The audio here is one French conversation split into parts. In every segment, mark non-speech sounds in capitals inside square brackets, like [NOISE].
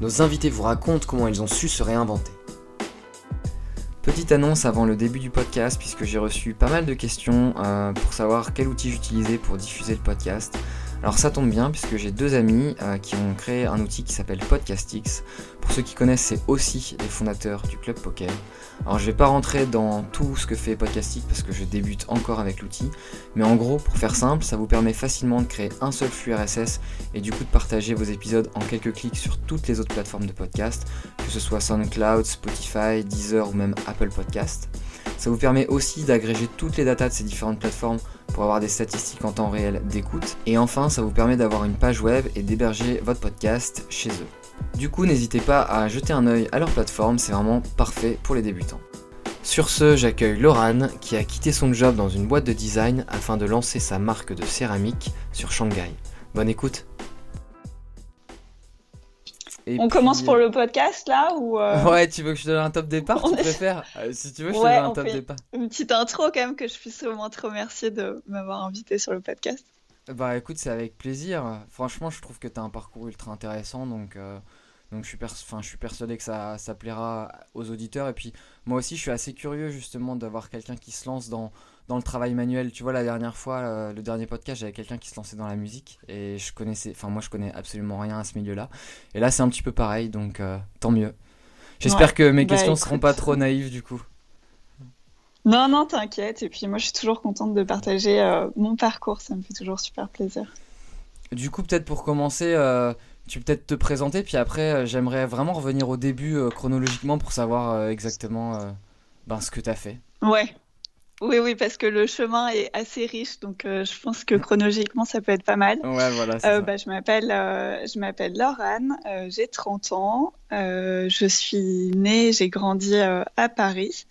nos invités vous racontent comment ils ont su se réinventer. Petite annonce avant le début du podcast, puisque j'ai reçu pas mal de questions euh, pour savoir quel outil j'utilisais pour diffuser le podcast. Alors ça tombe bien puisque j'ai deux amis euh, qui ont créé un outil qui s'appelle Podcastix. Pour ceux qui connaissent, c'est aussi les fondateurs du club poker. Alors je vais pas rentrer dans tout ce que fait Podcastix parce que je débute encore avec l'outil, mais en gros, pour faire simple, ça vous permet facilement de créer un seul flux RSS et du coup de partager vos épisodes en quelques clics sur toutes les autres plateformes de podcast, que ce soit SoundCloud, Spotify, Deezer ou même Apple Podcast. Ça vous permet aussi d'agréger toutes les datas de ces différentes plateformes pour avoir des statistiques en temps réel d'écoute. Et enfin, ça vous permet d'avoir une page web et d'héberger votre podcast chez eux. Du coup, n'hésitez pas à jeter un œil à leur plateforme, c'est vraiment parfait pour les débutants. Sur ce, j'accueille Laurane qui a quitté son job dans une boîte de design afin de lancer sa marque de céramique sur Shanghai. Bonne écoute Et On commence pour le podcast là ou euh, Ouais, tu veux que je te donne un top départ [LAUGHS] Tu préfères euh, Si tu veux, je te donne un top départ. Une petite intro quand même que je puisse moins te remercier de m'avoir invité sur le podcast. Bah écoute, c'est avec plaisir. Franchement, je trouve que tu as un parcours ultra intéressant donc. Euh, donc je suis, enfin, je suis persuadé que ça, ça plaira aux auditeurs. Et puis moi aussi, je suis assez curieux justement d'avoir quelqu'un qui se lance dans, dans le travail manuel. Tu vois, la dernière fois, euh, le dernier podcast, j'avais quelqu'un qui se lançait dans la musique et je connaissais, enfin moi je connais absolument rien à ce milieu-là. Et là, c'est un petit peu pareil, donc euh, tant mieux. J'espère que mes bah, questions ne seront pas trop naïves du coup. Non, non, t'inquiète. Et puis moi, je suis toujours contente de partager euh, mon parcours. Ça me fait toujours super plaisir. Du coup, peut-être pour commencer, tu peux peut-être te présenter, puis après, j'aimerais vraiment revenir au début chronologiquement pour savoir exactement ben, ce que tu as fait. Ouais, oui, oui, parce que le chemin est assez riche, donc euh, je pense que chronologiquement, ça peut être pas mal. Ouais, voilà. Euh, bah, je m'appelle, euh, je m'appelle Laurane, j'ai 30 ans, je suis née, j'ai grandi à Paris,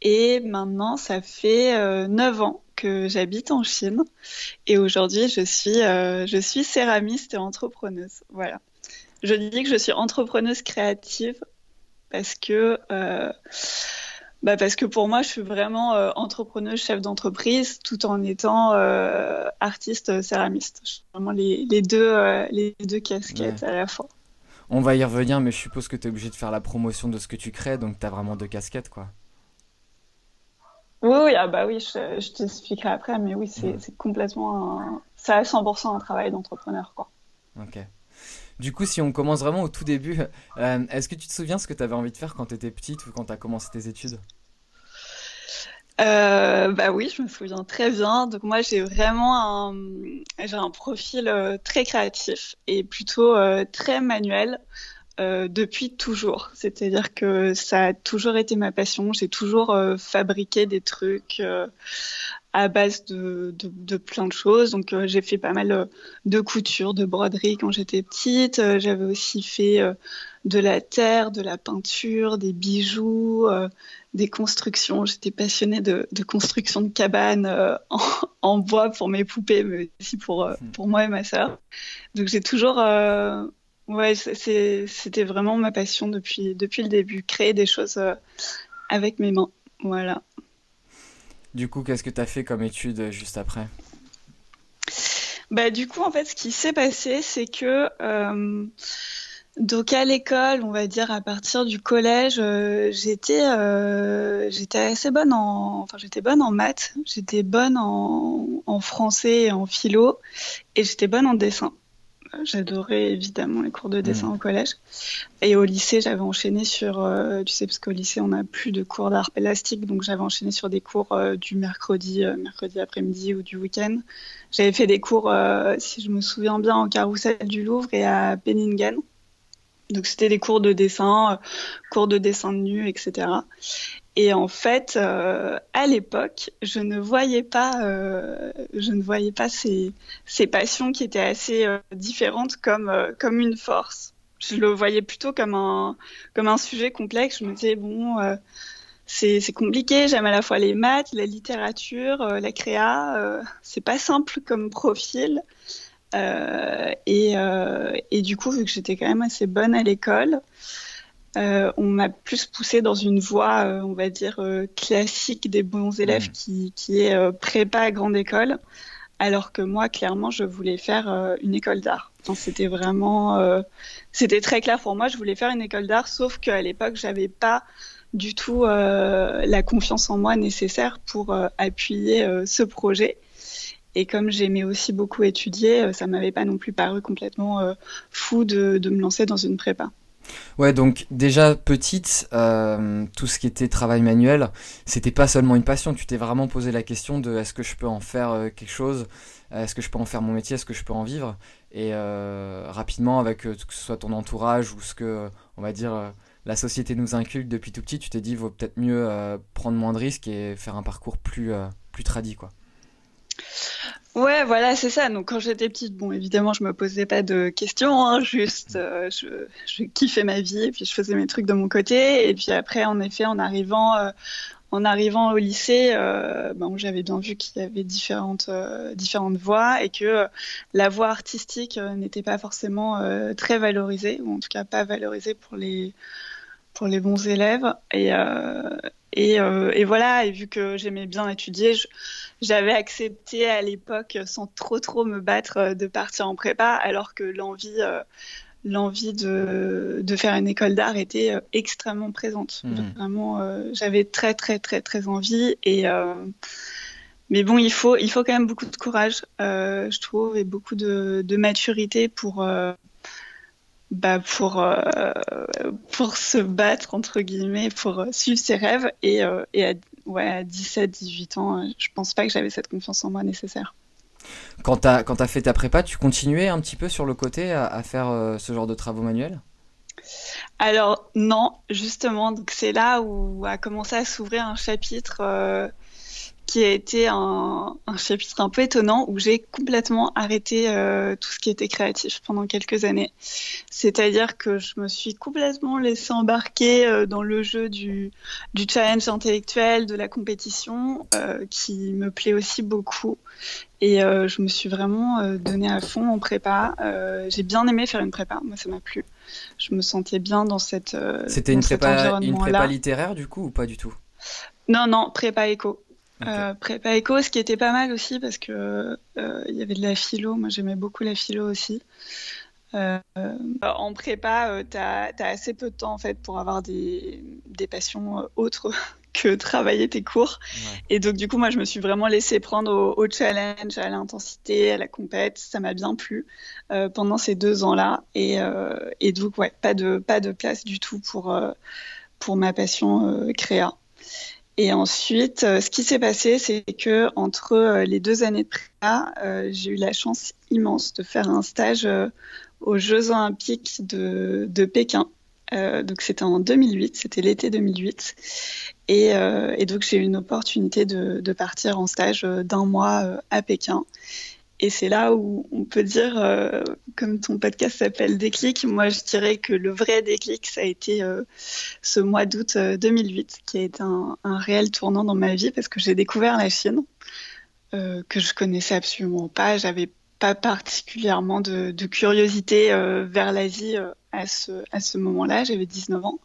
et maintenant, ça fait 9 ans que j'habite en Chine, et aujourd'hui, je suis, je suis céramiste et entrepreneuse. Voilà. Je dis que je suis entrepreneuse créative parce que bah parce que pour moi, je suis vraiment euh, entrepreneuse, chef d'entreprise, tout en étant euh, artiste euh, céramiste. Je suis vraiment les, les deux, les deux casquettes à la fois. On va y revenir, mais je suppose que tu es obligé de faire la promotion de ce que tu crées, donc tu as vraiment deux casquettes, quoi. Oui, oui, ah bah oui, je, je t'expliquerai après, mais oui, c'est complètement un... C'est à 100% un travail d'entrepreneur, quoi. Ok. Du coup, si on commence vraiment au tout début, euh, est-ce que tu te souviens ce que tu avais envie de faire quand tu étais petite ou quand tu as commencé tes études? Euh, bah oui, je me souviens très bien. Donc moi, j'ai vraiment un, j'ai un profil euh, très créatif et plutôt très manuel depuis toujours. C'est-à-dire que ça a toujours été ma passion. J'ai toujours fabriqué des trucs à base de, de, de, plein de choses. Donc euh, j'ai fait pas mal euh, de couture, de broderie quand j'étais petite. Euh, j'avais aussi fait de la terre, de la peinture, des bijoux, des constructions. J'étais passionnée de, de, construction de cabanes en, [LAUGHS] en, bois pour mes poupées, mais aussi pour, hmm. pour moi et ma sœur. Donc j'ai toujours... ouais, c'était vraiment ma passion depuis, depuis le début, créer des choses avec mes mains. Voilà. Du coup, qu'est-ce que tu as fait comme étude euh, juste après? Bah, Du coup, en fait, ce qui s'est passé, c'est que. Euh, donc à l'école, on va dire à partir du collège, euh, j'étais j'étais assez bonne en enfin j'étais bonne en maths, j'étais bonne en, en français et en philo et j'étais bonne en dessin. J'adorais évidemment les cours de dessin mmh. au collège. Et au lycée, j'avais enchaîné sur, euh, tu sais, parce qu'au lycée, on n'a plus de cours d'art plastique, donc j'avais enchaîné sur des cours euh, du mercredi, euh, mercredi après-midi ou du week-end. J'avais fait des cours, si je me souviens bien, en carrousel du Louvre et à Penningen. Donc c'était des cours de dessin, cours de dessin de nu, etc. Et en fait, euh, à l'époque, je ne voyais pas, euh, je ne voyais pas ces, passions qui étaient assez euh, différentes comme, comme une force. je le voyais plutôt comme un, comme un sujet complexe. Je me disais, bon, c'est compliqué, j'aime à la fois les maths, la littérature, la créa. C'est pas simple comme profil. Et, et, du coup, vu que j'étais quand même assez bonne à l'école, on m'a plus poussée dans une voie, on va dire, classique des bons élèves mmh. qui, qui, est prépa à grande école alors que moi, clairement, je voulais faire une école d'art. C'était vraiment, euh, c'était très clair pour moi. Je voulais faire une école d'art, sauf qu'à l'époque, j'avais pas du tout euh, la confiance en moi nécessaire pour euh, appuyer ce projet. Et comme j'aimais aussi beaucoup étudier, ça m'avait pas non plus paru complètement fou de, de, me lancer dans une prépa. Ouais, donc déjà petite, tout ce qui était travail manuel, c'était pas seulement une passion. Tu t'es vraiment posé la question de est-ce que je peux en faire quelque chose? Est-ce que je peux en faire mon métier? Est-ce que je peux en vivre? Et euh, rapidement, avec euh, que ce soit ton entourage ou ce que, on va dire, euh, la société nous inculque depuis tout petit, tu t'es dit, vaut peut-être mieux prendre moins de risques et faire un parcours plus, plus quoi. Ouais, voilà, c'est ça. Donc quand j'étais petite, bon, évidemment, je me posais pas de questions, hein, juste je, je, kiffais ma vie et puis je faisais mes trucs de mon côté. Et puis après, en effet, en arrivant en arrivant au lycée, euh, j'avais bien vu qu'il y avait différentes, euh, différentes voies et que euh, la voie artistique n'était pas forcément très valorisée, ou en tout cas pas valorisée pour les, pour les bons élèves. Et, et, et voilà, et vu que j'aimais bien étudier, j'avais accepté à l'époque, sans trop trop me battre, de partir en prépa, alors que l'envie l'envie de, de, faire une école d'art était euh, extrêmement présente. Mhm. Vraiment, euh, j'avais très, très, très, très envie. Et, euh, mais bon, il faut, il faut quand même beaucoup de courage, je trouve, et beaucoup de, de maturité pour, bah, pour, pour se battre, entre guillemets, pour suivre ses rêves. Et, et à, ouais, à 17, 18 ans, je pense pas que j'avais cette confiance en moi nécessaire. Quand tu as, fait ta prépa, tu continuais un petit peu sur le côté à, faire euh, ce genre de travaux manuels? Alors non, justement, c'est là où a commencé à s'ouvrir un chapitre euh, qui a été un, chapitre un peu étonnant où j'ai complètement arrêté euh, tout ce qui était créatif pendant quelques années. C'est-à-dire que je me suis complètement laissée embarquer euh, dans le jeu du, du, challenge intellectuel, de la compétition, euh, qui me plaît aussi beaucoup. Et je me suis vraiment donnée à fond en prépa. j'ai bien aimé faire une prépa, moi ça m'a plu. Je me sentais bien dans cette. C'était une, prépa, une prépa littéraire du coup ou pas du tout? Non, non, prépa éco. Euh, prépa éco, ce qui était pas mal aussi parce que euh, il y avait de la philo. Moi, j'aimais beaucoup la philo aussi. Euh, en prépa, tu as, assez peu de temps en fait pour avoir des, des passions autres [LAUGHS] que travailler tes cours. Et donc, du coup, moi, je me suis vraiment laissée prendre au, challenge, à l'intensité, à la compète. Ça m'a bien plu pendant ces deux ans-là. Et, et, donc, ouais, pas de, pas de place du tout pour, pour ma passion créa. Et ensuite, euh, ce qui s'est passé, c'est que entre euh, les deux années de prépa, euh, j'ai eu la chance immense de faire un stage aux Jeux Olympiques de, Pékin. donc c'était en 2008, c'était l'été 2008. Et, donc j'ai eu une opportunité de partir en stage d'un mois à Pékin. Et c'est là où on peut dire, euh, comme ton podcast s'appelle Déclic, moi je dirais que le vrai déclic, ça a été euh, ce mois d'août 2008, euh, qui a été un, réel tournant dans ma vie parce que j'ai découvert la Chine, que je connaissais absolument pas. J'avais pas particulièrement de, curiosité vers l'Asie à ce moment-là. J'avais 19 ans.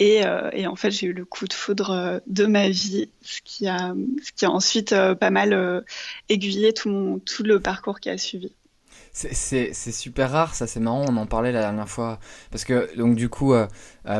Euh, et, en fait, j'ai eu le coup de foudre euh, de ma vie, ce qui a, ce qui a ensuite euh, pas mal aiguillé tout, mon, tout le parcours qui a suivi. C'est super rare, ça c'est marrant, on en parlait la dernière fois. Parce que, donc du coup,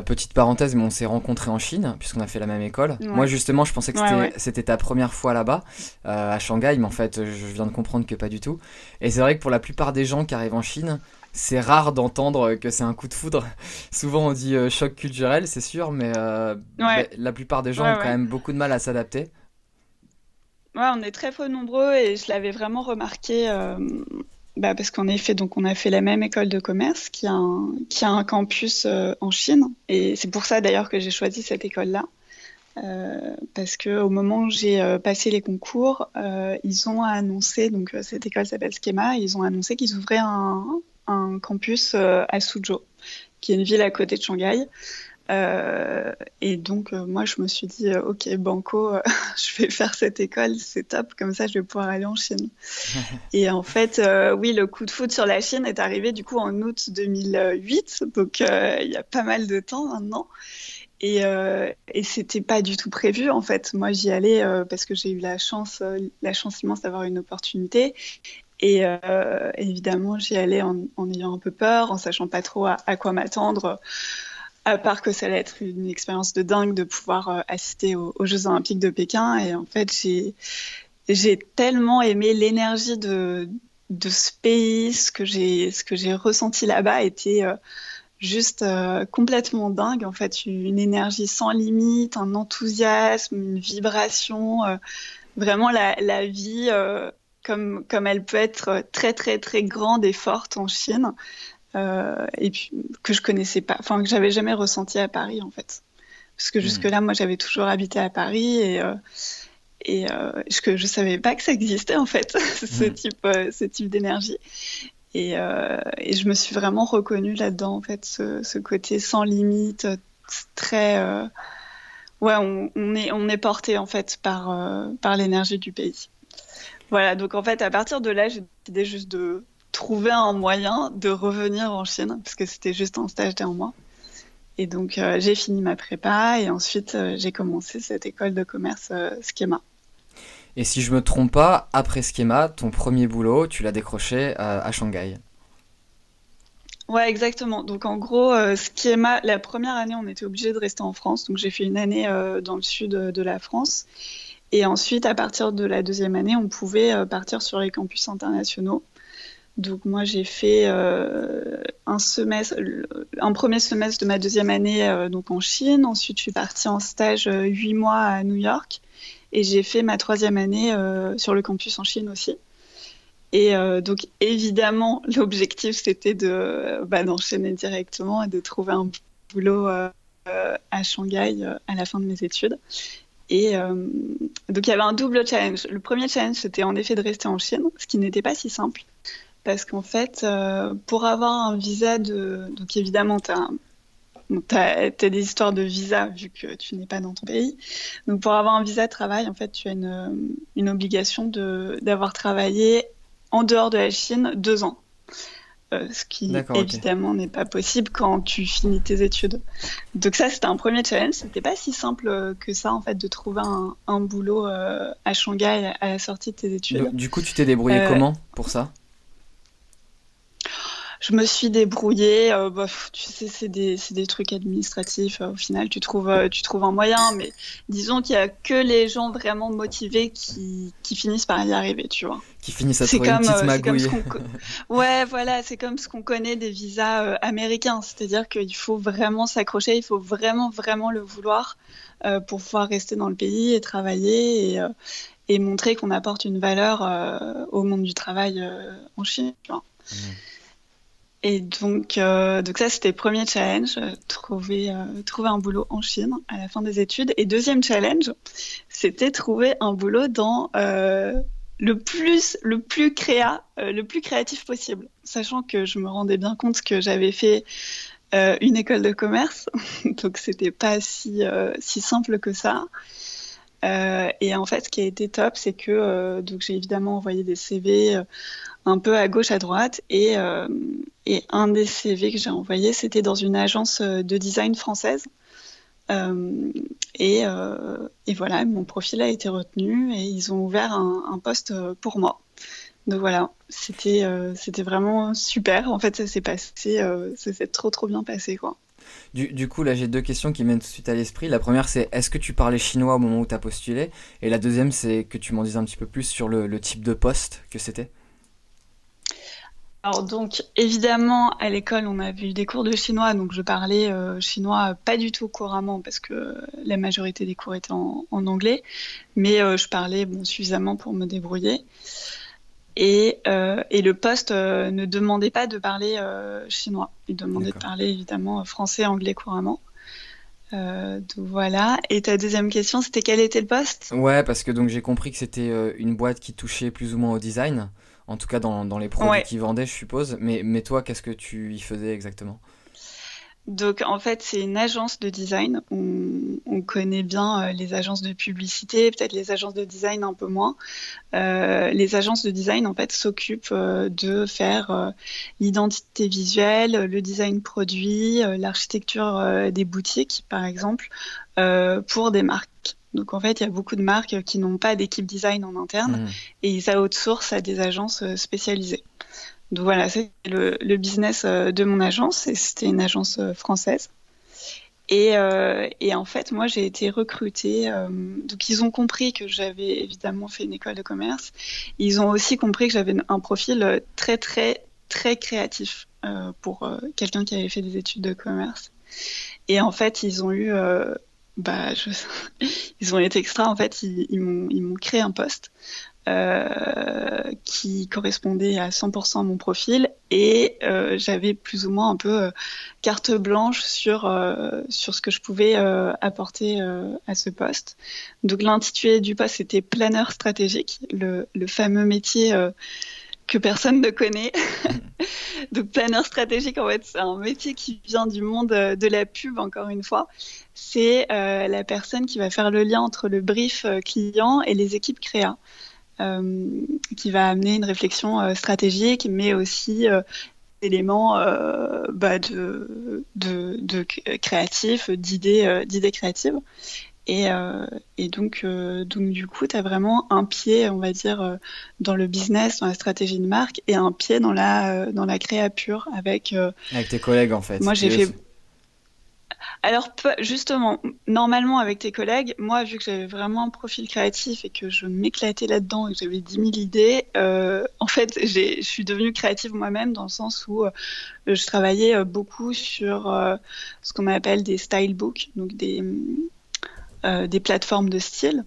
petite parenthèse, mais on s'est rencontrés en Chine, puisqu'on a fait la même école. Moi justement, je pensais que c'était ta première fois là-bas, à Shanghai, mais en fait, je viens de comprendre que pas du tout. Et c'est vrai que pour la plupart des gens qui arrivent en Chine, c'est rare d'entendre que c'est un coup de foudre. [LAUGHS] Souvent on dit euh, choc culturel, c'est sûr, mais euh, la plupart des gens ont quand même beaucoup de mal à s'adapter. Ouais, on est très peu nombreux et je l'avais vraiment remarqué euh, bah, parce qu'en effet, donc on a fait la même école de commerce qui a un, qui a un campus en Chine et c'est pour ça d'ailleurs que j'ai choisi cette école-là. parce que au moment où j'ai passé les concours, ils ont annoncé, donc cette école s'appelle Schema, ils ont annoncé qu'ils ouvraient un, un campus euh, à Suzhou. qui est une ville à côté de Shanghai. Euh, et donc, euh, moi, je me suis dit, euh, OK, Banco, [LAUGHS] je vais faire cette école, c'est top, comme ça, je vais pouvoir aller en Chine. [LAUGHS] et en fait, oui, le coup de foot sur la Chine est arrivé du coup en août 2008, donc il y a pas mal de temps maintenant. Et, et c'était pas du tout prévu en fait. Moi, j'y allais parce que j'ai eu la chance, la chance immense d'avoir une opportunité. Et évidemment, j'y allais en, en, ayant un peu peur, en sachant pas trop à quoi m'attendre à part que ça allait être une expérience de dingue de pouvoir euh, assister aux, Jeux Olympiques de Pékin. Et en fait, j'ai, j'ai tellement aimé l'énergie de, de ce pays, ce que j'ai, ce que j'ai ressenti là-bas était euh, juste euh, complètement dingue. En fait, une énergie sans limite, un enthousiasme, une vibration, vraiment la, la vie comme, comme elle peut être très très très grande et forte en Chine. Euh, et puis que je connaissais pas, enfin que j'avais jamais ressenti à Paris en fait. Parce que hmm. jusque-là, moi, j'avais toujours habité à Paris et euh, et euh, je, je savais pas que ça existait en fait, [LAUGHS] ce hmm. type, ce type d'énergie. Et, et, je me suis vraiment reconnue là-dedans en fait, ce, ce, côté sans limite, très ouais, on, on, est on est porté en fait par par l'énergie du pays. Voilà, donc en fait, à partir de là, j'ai décidé juste de trouver un moyen de revenir en Chine, parce que c'était juste un stage d'un mois. Et donc, euh, j'ai fini ma prépa et ensuite, euh, j'ai commencé cette école de commerce euh, Schema. Et si je me trompe pas, après Schema, ton premier boulot, tu l'as décroché à Shanghai. Ouais, exactement. Donc, en gros, Schema, la première année, on était obligé de rester en France. Donc, j'ai fait une année dans le sud de la France. Et ensuite, à partir de la deuxième année, on pouvait partir sur les campus internationaux. Donc moi j'ai fait euh, un premier semestre de ma deuxième année euh, donc en Chine. Ensuite je suis partie en stage euh, huit mois à New York et j'ai fait ma troisième année sur le campus en Chine aussi. Et donc évidemment [LAUGHS] l'objectif c'était de bah, d'enchaîner directement et de trouver un boulot à Shanghai à la fin de mes études. Et donc il y avait un double challenge. Le premier challenge c'était en effet de rester en Chine, ce qui n'était pas si simple parce qu'en fait, euh, pour avoir un visa de... Donc évidemment, tu as, des histoires de visa vu que tu n'es pas dans ton pays. Donc pour avoir un visa de travail, en fait, tu as une, une obligation d'avoir travaillé en dehors de la Chine deux ans. Euh, ce qui évidemment n'est pas possible quand tu finis tes études. Donc ça, c'était un premier challenge. C'était pas si simple que ça, en fait, de trouver un, boulot euh, à Shanghai à la sortie de tes études. Du coup, tu t'es débrouillé comment pour ça? Je me suis débrouillée. Euh, bah, tu sais, c'est des, des, trucs administratifs. Euh, au final, tu trouves, euh, tu trouves un moyen. Mais disons qu'il n'y a que les gens vraiment motivés qui, qui, finissent par y arriver, tu vois. Qui finissent à trouver une petite magouille. [LAUGHS] ouais, voilà, c'est comme ce qu'on connaît des visas américains. C'est-à-dire qu'il faut vraiment s'accrocher, il faut vraiment, vraiment le vouloir pour pouvoir rester dans le pays et travailler et, et montrer qu'on apporte une valeur au monde du travail en Chine, tu vois. Mmh. Et donc, euh, donc ça, c'était premier challenge, euh, trouver, euh, trouver un boulot en Chine à la fin des études. Et deuxième challenge, c'était trouver un boulot dans le plus, le plus créa, le plus créatif possible, sachant que je me rendais bien compte que j'avais fait une école de commerce, [LAUGHS] donc c'était pas si, si simple que ça. et en fait, ce qui a été top, c'est que donc j'ai évidemment envoyé des CV un peu à gauche, à droite. Et, euh, et un des CV que j'ai envoyé, c'était dans une agence euh, de design française. Euh, et, et, voilà, mon profil a été retenu et ils ont ouvert un, poste pour moi. Donc voilà, c'était vraiment super. En fait, ça s'est passé, ça s'est trop trop bien passé quoi. Du, du, coup, là, j'ai deux questions qui mènent tout de suite à l'esprit. La première, c'est est-ce que tu parlais chinois au moment où tu as postulé? Et la deuxième, c'est que tu m'en dises un petit peu plus sur le type de poste que c'était? Alors donc évidemment à l'école on avait eu des cours de chinois donc je parlais euh, chinois pas du tout couramment parce que la majorité des cours étaient en, anglais mais euh, je parlais bon suffisamment pour me débrouiller. Et, euh, et le poste ne demandait pas de parler chinois. Il demandait de parler évidemment français anglais couramment. Donc voilà. Et ta deuxième question, c'était quel était le poste? Ouais, parce que donc j'ai compris que c'était une boîte qui touchait plus ou moins au design. En tout cas, dans, dans les produits qu'ils vendaient, je suppose. Mais, mais toi, qu'est-ce que tu y faisais exactement? Donc en fait, c'est une agence de design. On, connaît bien euh, les agences de publicité, peut-être les agences de design un peu moins. Euh, les agences de design en fait s'occupent euh, de faire l'identité visuelle, le design produit, l'architecture des boutiques, par exemple, pour des marques. Donc en fait, il y a beaucoup de marques qui n'ont pas d'équipe design en interne mmh. et ils outsourcent à des agences spécialisées. Donc voilà, c'est le, business euh, de mon agence et c'était une agence euh, française. Et, euh, et, en fait, moi, j'ai été recrutée. donc, ils ont compris que j'avais évidemment fait une école de commerce. Ils ont aussi compris que j'avais un profil très, très, très créatif pour quelqu'un qui avait fait des études de commerce. Et en fait, ils ont eu, bah, [LAUGHS] ils ont été extra. En fait, ils, m'ont créé un poste euh, qui correspondait à 100% à mon profil et euh, j'avais plus ou moins un peu euh, carte blanche sur, sur ce que je pouvais apporter à ce poste. Donc l'intitulé du poste c'était planeur stratégique, le, le fameux métier que personne ne connaît. [LAUGHS] Donc planeur stratégique, en fait, c'est un métier qui vient du monde de la pub, encore une fois. C'est la personne qui va faire le lien entre le brief client et les équipes créa. Euh, qui va amener une réflexion euh, stratégique, mais aussi euh, éléments bah, de, de, de créatifs, d'idées, d'idées créatives. Et, et, donc, donc, du coup, tu as vraiment un pied, on va dire, dans le business, dans la stratégie de marque, et un pied dans la, dans la créa pure avec... avec tes collègues, en fait. Moi, j'ai fait... Alors justement, normalement avec tes collègues, moi vu que j'avais vraiment un profil créatif et que je m'éclatais là-dedans et que j'avais 10 000 idées, euh, en fait je suis devenue créative moi-même dans le sens où euh, je travaillais euh, beaucoup sur ce qu'on appelle des style books, donc des, des plateformes de style.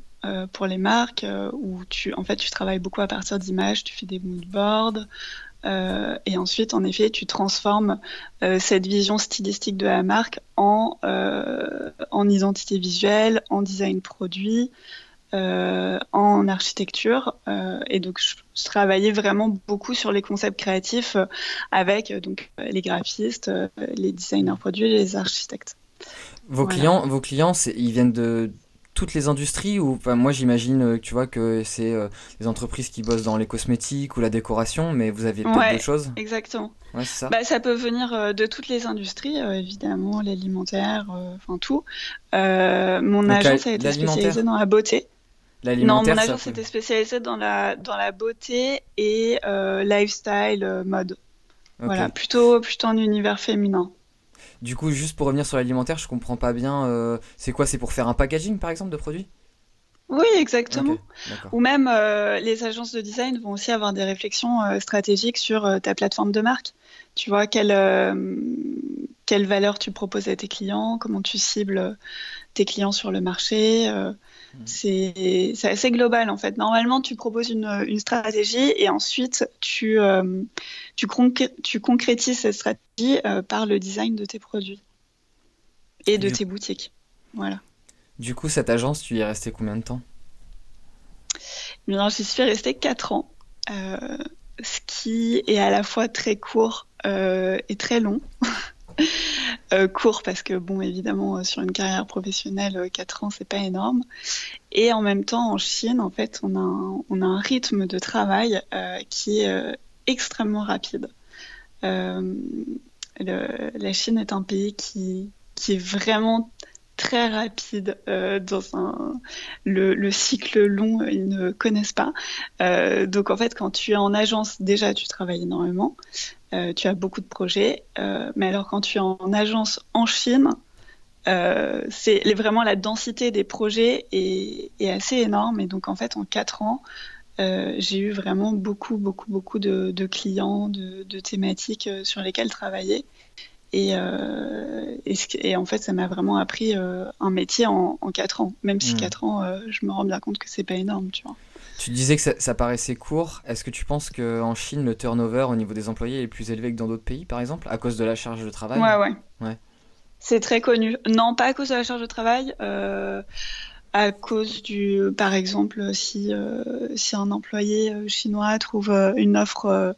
pour les marques où tu en fait tu travailles beaucoup à partir d'images, tu fais des mood boards, euh, et ensuite, en effet, tu transformes euh, cette vision stylistique de la marque en, euh, en identité visuelle, en design produit, en architecture. et donc, je, travaillais vraiment beaucoup sur les concepts créatifs avec donc les graphistes, les designers produits, les architectes. Vos clients, vos clients, ils viennent de toutes les industries ou enfin, moi j'imagine euh, tu vois que c'est euh, les entreprises qui bossent dans les cosmétiques ou la décoration mais vous avez peut-être d'autres choses. exactement. Ouais, ça. Bah, ça peut venir euh, de toutes les industries évidemment l'alimentaire enfin tout. Mon agence a été spécialisée dans la beauté. Non mon agence était spécialisée dans la dans la beauté et lifestyle mode. Voilà plutôt plutôt un univers féminin du coup, juste pour revenir sur l'alimentaire, je comprends pas bien. Euh, c'est quoi C'est pour faire un packaging, par exemple, de produits? Oui, exactement. Ou même euh, les agences de design vont aussi avoir des réflexions euh, stratégiques sur ta plateforme de marque. Tu vois, quelle, quelle valeur tu proposes à tes clients, comment tu cibles tes clients sur le marché. C'est assez global en fait. Normalement, tu proposes une, stratégie et ensuite tu, euh, tu, concrétises cette stratégie euh, par le design de tes produits et de tes boutiques. Voilà. Du coup, cette agence, tu y es resté combien de temps? Bien, j'y suis restée 4 ans, euh, ce qui est à la fois très court et très long. [LAUGHS] [LAUGHS] Euh, court parce que bon évidemment euh, sur une carrière professionnelle 4 euh, ans c'est pas énorme. Et en même temps en Chine en fait on a un, on a un rythme de travail qui est extrêmement rapide. La Chine est un pays qui, qui est vraiment très rapide dans un le, le, cycle long ils ne connaissent pas donc en fait quand tu es en agence déjà tu travailles énormément euh, tu as beaucoup de projets. Euh, mais alors quand tu es en agence en Chine, euh, c'est vraiment la densité des projets est, assez énorme. Et donc en fait, en quatre ans, j'ai eu vraiment beaucoup, beaucoup, beaucoup de, clients, de, thématiques sur lesquelles travailler. Et, et, en fait, ça m'a vraiment appris un métier en, quatre ans. Même si mmh. quatre ans, je me rends bien compte que c'est pas énorme, tu vois. Tu disais que ça, paraissait court. Est-ce que tu penses qu'en Chine, le turnover au niveau des employés est plus élevé que dans d'autres pays, par exemple, à cause de la charge de travail? Ouais, ouais. ouais. C'est très connu. Non, pas à cause de la charge de travail. Euh, à cause du, par exemple, si, euh, si un employé euh, chinois trouve une offre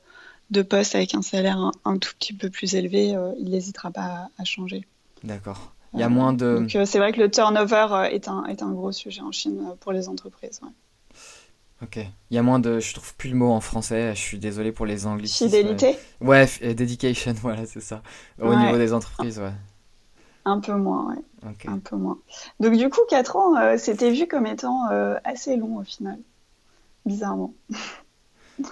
de poste avec un salaire un, tout petit peu plus élevé, il n'hésitera pas à, changer. D'accord. Il y a moins de. Donc c'est vrai que le turnover est un, est un gros sujet en Chine pour les entreprises. Ok. Il y a moins de. Je trouve plus le mot en français. Je suis désolé pour les anglicismes. Fidélité Ouais, dedication, [LAUGHS] voilà, c'est ça. Au niveau des entreprises, ouais. Un peu moins, ouais. Un peu moins. Donc, du coup, 4 ans, euh, c'était vu comme étant euh, assez long au final. Bizarrement.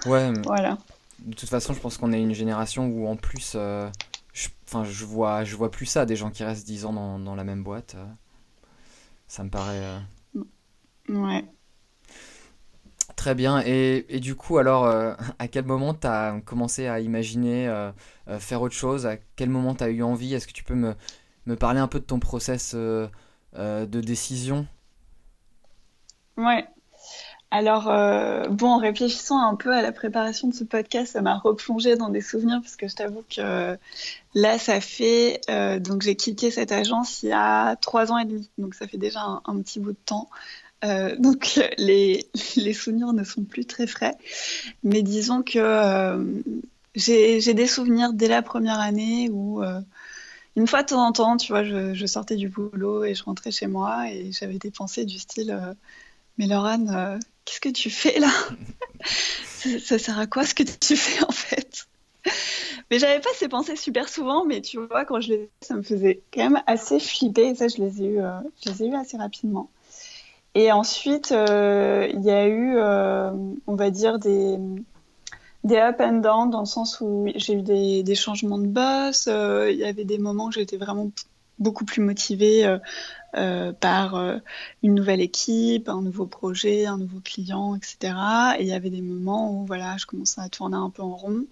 Ouais. [LAUGHS] voilà. De toute façon, je pense qu'on est une génération où, en plus, euh, enfin, je, vois, je vois plus ça, des gens qui restent 10 ans dans, dans la même boîte. ça me paraît. Ouais. Très bien. Et, et, du coup, alors, euh, à quel moment tu as commencé à imaginer euh, euh, faire autre chose? À quel moment tu as eu envie? Est-ce que tu peux me, me, parler un peu de ton process de décision? Ouais. Alors, bon, en réfléchissant un peu à la préparation de ce podcast, ça m'a replongé dans des souvenirs parce que je t'avoue que là, ça fait. donc, j'ai quitté cette agence il y a trois ans et demi. Donc, ça fait déjà un petit bout de temps. Euh, donc [LAUGHS] les, souvenirs ne sont plus très frais, mais disons que euh, j'ai des souvenirs dès la première année où euh, une fois de temps en temps, tu vois, je, sortais du boulot et je rentrais chez moi et j'avais des pensées du style Mais Laurent, qu'est-ce que tu fais là? Ça, sert à quoi ce que tu fais en fait? Mais j'avais pas ces pensées super souvent, mais tu vois, quand je les ai, ça me faisait quand même assez flipper. Et ça, je les ai eu, je les ai eu assez rapidement. Et ensuite, euh, il y a eu, euh, on va dire, des, des up and down dans le sens où j'ai eu des, des, changements de boss. Euh, il y avait des moments où j'étais vraiment beaucoup plus motivée par une nouvelle équipe, un nouveau projet, un nouveau client, etc. Et il y avait des moments où voilà, je commençais à tourner un peu en rond.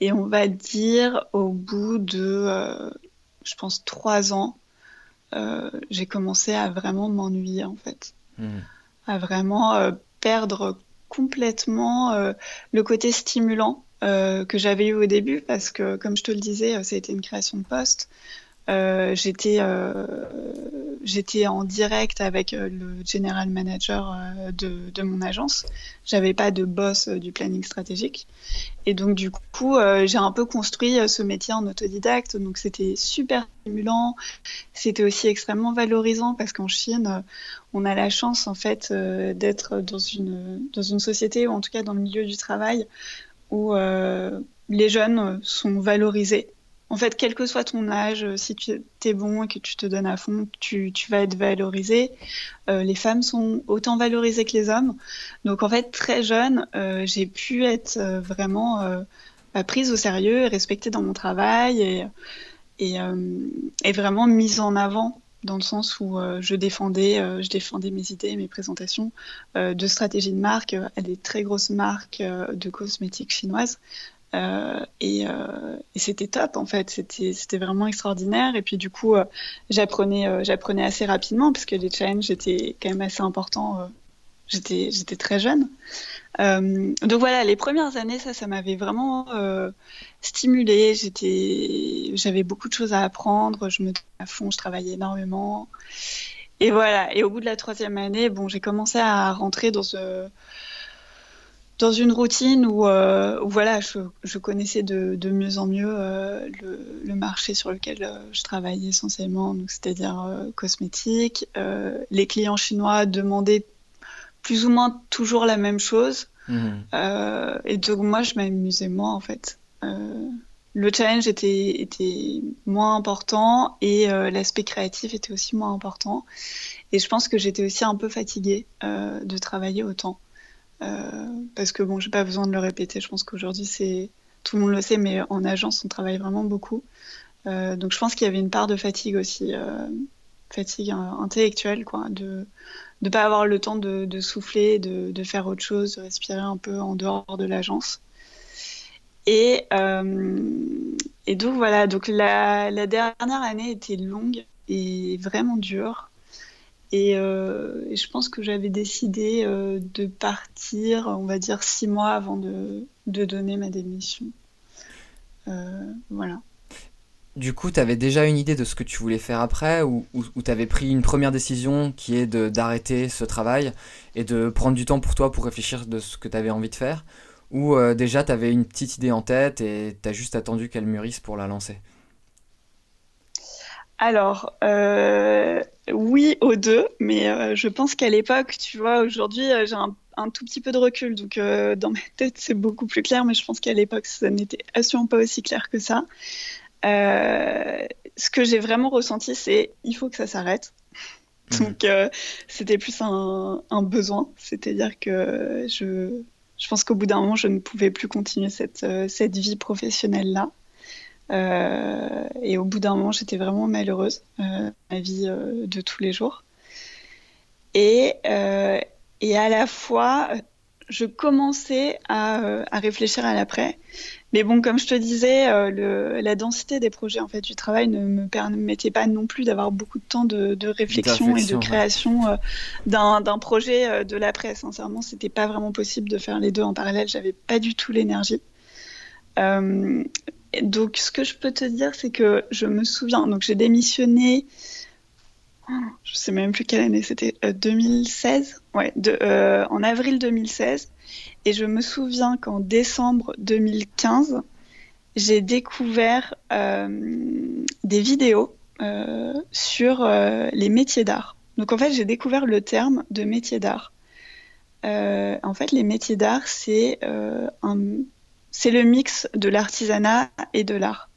Et on va dire au bout de, je pense, trois ans, j'ai commencé à vraiment m'ennuyer en fait à vraiment euh, perdre complètement euh, le côté stimulant euh, que j'avais eu au début parce que, comme je te le disais, ça a été une création de poste. Euh, j'étais euh, j'étais en direct avec euh, le general manager de, de mon agence. J'avais pas de boss du planning stratégique. Et donc, du coup, j'ai un peu construit ce métier en autodidacte. Donc, c'était super stimulant. C'était aussi extrêmement valorisant parce qu'en Chine, on a la chance, en fait, d'être dans une, dans une société, ou en tout cas dans le milieu du travail, où les jeunes sont valorisés en fait, quel que soit ton âge, euh, si tu es bon et que tu te donnes à fond, tu, vas être valorisé. Euh, les femmes sont autant valorisées que les hommes. Donc, en fait, très jeune, euh, j'ai pu être vraiment bah, prise au sérieux respectée dans mon travail et, et, vraiment mise en avant dans le sens où je, défendais, je défendais mes idées, mes présentations de stratégie de marque à des très grosses marques de cosmétiques chinoises. Euh, et, euh, et c'était top en fait, c'était vraiment extraordinaire. Et puis du coup, euh, j'apprenais assez rapidement parce que les challenges étaient quand même assez importants. J'étais très jeune. donc voilà, les premières années, ça, ça m'avait vraiment stimulée. J'avais beaucoup de choses à apprendre. Je me donnais à fond, je travaillais énormément. Et voilà. Et au bout de la troisième année, bon, j'ai commencé à rentrer dans ce dans une routine où, euh, voilà, je, je, connaissais de, de, mieux en mieux euh, le, le, marché sur lequel euh, je travaillais essentiellement, c'est-à-dire cosmétique. Les clients chinois demandaient plus ou moins toujours la même chose. Mmh. et donc moi, je m'amusais moins en fait. le challenge était, était moins important et l'aspect créatif était aussi moins important. Et je pense que j'étais aussi un peu fatiguée de travailler autant. Euh, parce que bon, j'ai pas besoin de le répéter. Je pense qu'aujourd'hui, c'est tout le monde le sait, mais en agence, on travaille vraiment beaucoup. Euh, donc, je pense qu'il y avait une part de fatigue aussi, euh, fatigue intellectuelle, quoi, de ne pas avoir le temps de, souffler, de, faire autre chose, de respirer un peu en dehors de l'agence. Et, donc voilà, donc la dernière année était longue et vraiment dure. Euh, et, je pense que j'avais décidé euh, de partir, on va dire, six mois avant de, donner ma démission. Euh, voilà. Du coup, tu avais déjà une idée de ce que tu voulais faire après ou, ou, tu avais pris une première décision qui est d'arrêter ce travail et de prendre du temps pour toi pour réfléchir de ce que tu avais envie de faire? Ou déjà tu avais une petite idée en tête et tu as juste attendu qu'elle mûrisse pour la lancer? Alors, euh, oui aux deux, mais euh, je pense qu'à l'époque, tu vois, aujourd'hui, euh, j'ai un, un tout petit peu de recul, donc euh, dans ma tête, c'est beaucoup plus clair, mais je pense qu'à l'époque, ça n'était absolument pas aussi clair que ça. Euh, ce que j'ai vraiment ressenti, c'est il faut que ça s'arrête. Donc, euh, c'était plus un, un besoin, c'est-à-dire que je, je pense qu'au bout d'un moment, je ne pouvais plus continuer cette, cette vie professionnelle-là. Euh, et au bout d'un moment, j'étais vraiment malheureuse, euh, ma vie euh, de tous les jours. Et, et à la fois, je commençais à, euh, à réfléchir à l'après. Mais bon, comme je te disais, euh, le, la densité des projets en fait du travail ne me permettait pas non plus d'avoir beaucoup de temps de, de réflexion, et de ouais. création euh, d'un projet de l'après. Sincèrement, c'était pas vraiment possible de faire les deux en parallèle. J'avais pas du tout l'énergie. Euh, donc, ce que je peux te dire, c'est que je me souviens. Donc, j'ai démissionné. Je sais même plus quelle année c'était. euh, 2016. Ouais, de, euh, en avril 2016. Et je me souviens qu'en décembre 2015, j'ai découvert euh, des vidéos euh, sur euh, les métiers d'art. Donc en fait, j'ai découvert le terme de métier d'art. Euh, en fait, les métiers d'art, c'est euh, un, c'est le mix de l'artisanat et de l'art.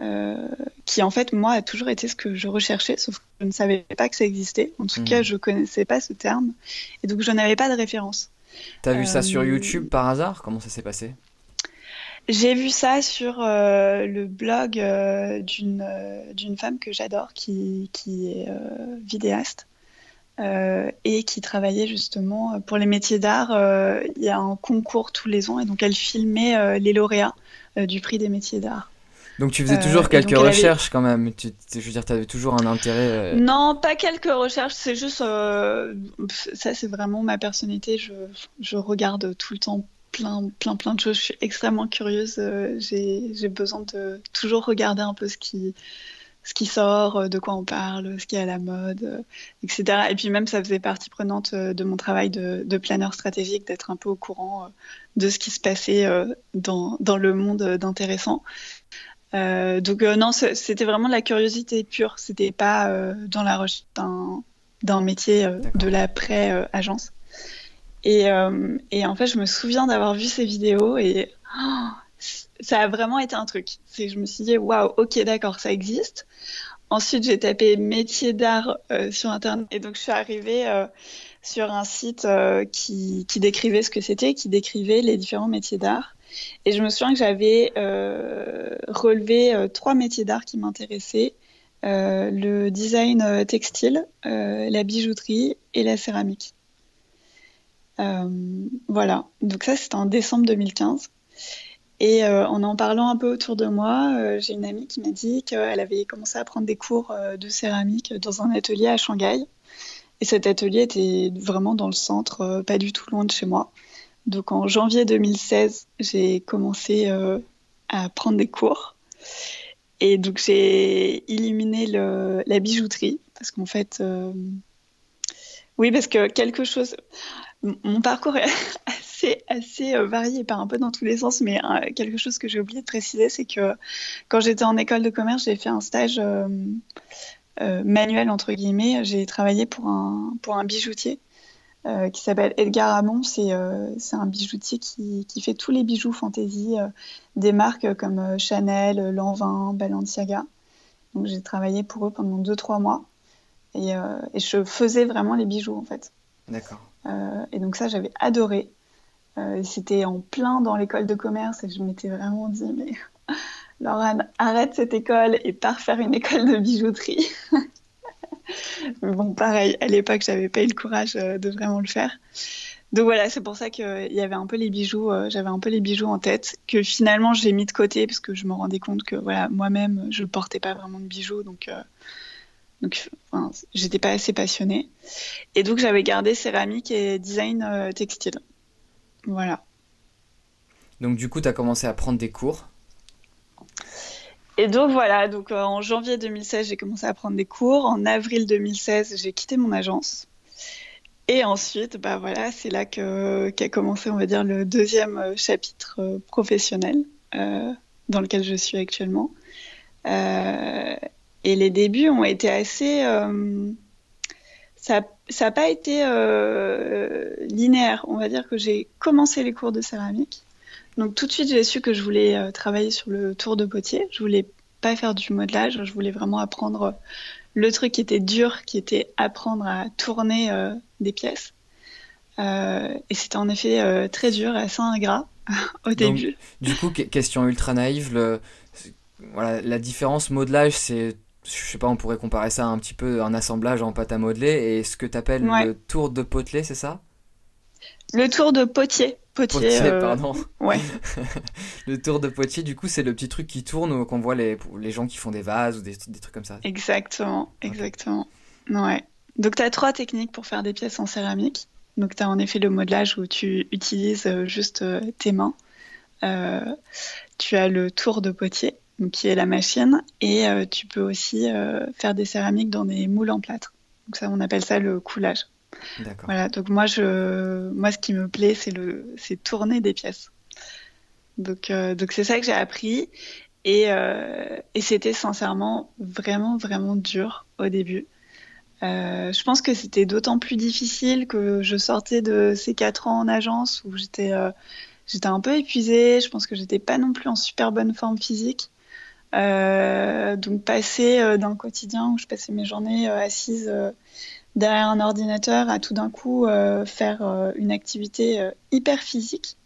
Euh, qui en fait, moi, a toujours été ce que je recherchais, sauf que je ne savais pas que ça existait. En tout Mhm. cas, je connaissais pas ce terme. Et donc, je n'avais pas de référence. T'as vu ça sur Euh, YouTube par hasard? Comment ça s'est passé? J'ai vu ça sur euh, le blog d'une d'une femme que j'adore qui, qui est vidéaste euh, et qui travaillait justement pour les métiers d'art. euh, Il y a un concours tous les ans et donc elle filmait euh, les lauréats euh, du prix des métiers d'art. Donc tu faisais Euh, toujours quelques avait- recherches quand même. Tu, tu- je veux dire, t'avais toujours un intérêt. euh, Non, pas quelques recherches, c'est juste euh, ça, c'est vraiment ma personnalité. Je, je regarde tout le temps plein, plein, plein de choses. Je suis extrêmement curieuse. euh, j'ai besoin de toujours regarder un peu ce qui, ce qui sort, euh, de quoi on parle, ce qui est à la mode, euh, etc. Et puis même, ça faisait partie prenante euh, de mon travail de, de planeur stratégique, d'être un peu au courant de ce qui se passait dans, dans le monde d'intéressant. Euh, donc euh, non, c'était vraiment de la curiosité pure. C'était pas euh, dans la recherche d'un métier de l'après agence. Et, euh, et en fait, je me souviens d'avoir vu ces vidéos et oh, ça a vraiment été un truc. Je me suis dit waouh, ok, d'accord, ça existe. Ensuite, j'ai tapé métier d'art euh, sur internet et donc je suis arrivée euh, sur un site euh, qui, qui décrivait ce que c'était, qui décrivait les différents métiers d'art. Et je me souviens que j'avais relevé trois métiers d'art qui m'intéressaient le design textile, la bijouterie et la céramique. Voilà, donc ça c'était en décembre 2015. Et euh, en en parlant un peu autour de moi, euh, j'ai une amie qui m'a dit qu'elle avait commencé à prendre des cours euh, de céramique dans un atelier à Shanghai. Et cet atelier était vraiment dans le centre, pas du tout loin de chez moi. Donc en janvier 2016, j'ai commencé à prendre des cours. Et donc j'ai le, la bijouterie parce qu'en fait, oui, parce que quelque chose, mon parcours est [LAUGHS] assez, assez euh, varié et part un peu dans tous les sens, mais euh, quelque chose que j'ai oublié de préciser, c'est que quand j'étais en école de commerce, j'ai fait un stage euh, manuel entre guillemets. J'ai travaillé pour un pour un bijoutier qui s'appelle Edgar Hamon. C'est un bijoutier qui, qui fait tous les bijoux fantasy euh, des marques comme Chanel, Lanvin, Balenciaga. Donc j'ai travaillé pour eux pendant 2-3 mois et, et je faisais vraiment les bijoux en fait. D'accord. Euh, et donc ça j'avais adoré. Euh, C'était en plein dans l'école de commerce et je m'étais vraiment dit mais [LAUGHS] Laurent arrête cette école et pars faire une école de bijouterie. [LAUGHS] Mais bon, pareil, à l'époque, j'avais pas eu le courage euh, de vraiment le faire. Donc voilà, c'est pour ça qu'il y avait un peu les bijoux, j'avais un peu les bijoux en tête, que finalement j'ai mis de côté parce que je me rendais compte que voilà, moi-même, je portais pas vraiment de bijoux, donc, euh, donc enfin, j'étais pas assez passionnée. Et donc j'avais gardé céramique et design euh, textile. Voilà. Donc du coup, t'as commencé à prendre des cours. Et donc voilà, donc euh, en janvier 2016, j'ai commencé à prendre des cours. En avril 2016, j'ai quitté mon agence. Et ensuite, bah voilà, c'est là qu'a commencé, on va dire, le deuxième euh, chapitre professionnel euh, dans lequel je suis actuellement. Euh, Et les débuts ont été assez. ça n'a pas été linéaire. On va dire que j'ai commencé les cours de céramique. Donc tout de suite, j'ai su que je voulais travailler sur le tour de potier. Je voulais pas faire du modelage. Je voulais vraiment apprendre le truc qui était dur, qui était apprendre à tourner des pièces. Euh, et c'était en effet euh, très dur et assez ingrat [LAUGHS] au début. Du coup, question ultra naïve, le, voilà, la différence modelage, c'est, je sais pas, on pourrait comparer ça à un petit peu un assemblage en pâte à modeler et ce que tu appelles le tour de potelet, c'est ça? Le tour de potier. Potier, euh, pardon. Ouais. [LAUGHS] le tour de potier, du coup, c'est le petit truc qui tourne ou qu'on voit les, les gens qui font des vases ou des, des trucs comme ça. Exactement, exactement. Ouais. Donc, tu as trois techniques pour faire des pièces en céramique. Donc, tu as en effet le modelage où tu utilises euh, juste euh, tes mains. Euh, tu as le tour de potier, qui est la machine, et tu peux aussi faire des céramiques dans des moules en plâtre. Donc, ça, on appelle ça le coulage. Voilà, donc moi, je, moi, ce qui me plaît, c'est le, c'est tourner des pièces. Donc, donc c'est ça que j'ai appris, et, et c'était sincèrement vraiment, vraiment dur au début. Euh, je pense que c'était d'autant plus difficile que je sortais de ces quatre ans en agence où j'étais euh, j'étais un peu épuisée. Je pense que j'étais pas non plus en super bonne forme physique. Euh, donc passer euh, d'un quotidien où je passais mes journées euh, assise derrière un ordinateur à tout d'un coup faire une activité hyper physique.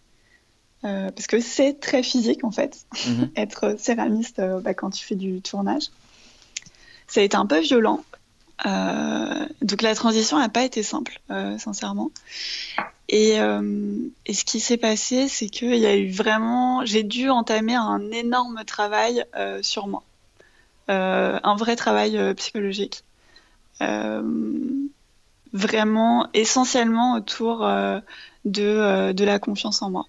parce que c'est très physique en fait, mhm. [LAUGHS] être céramiste bah, quand tu fais du tournage. Ça a été un peu violent. Euh, donc la transition n'a pas été simple, euh, sincèrement. Et, euh, et, ce qui s'est passé, c'est qu'il y a eu vraiment, j'ai dû entamer un énorme travail sur moi, un vrai travail psychologique, vraiment essentiellement autour de, de la confiance en moi.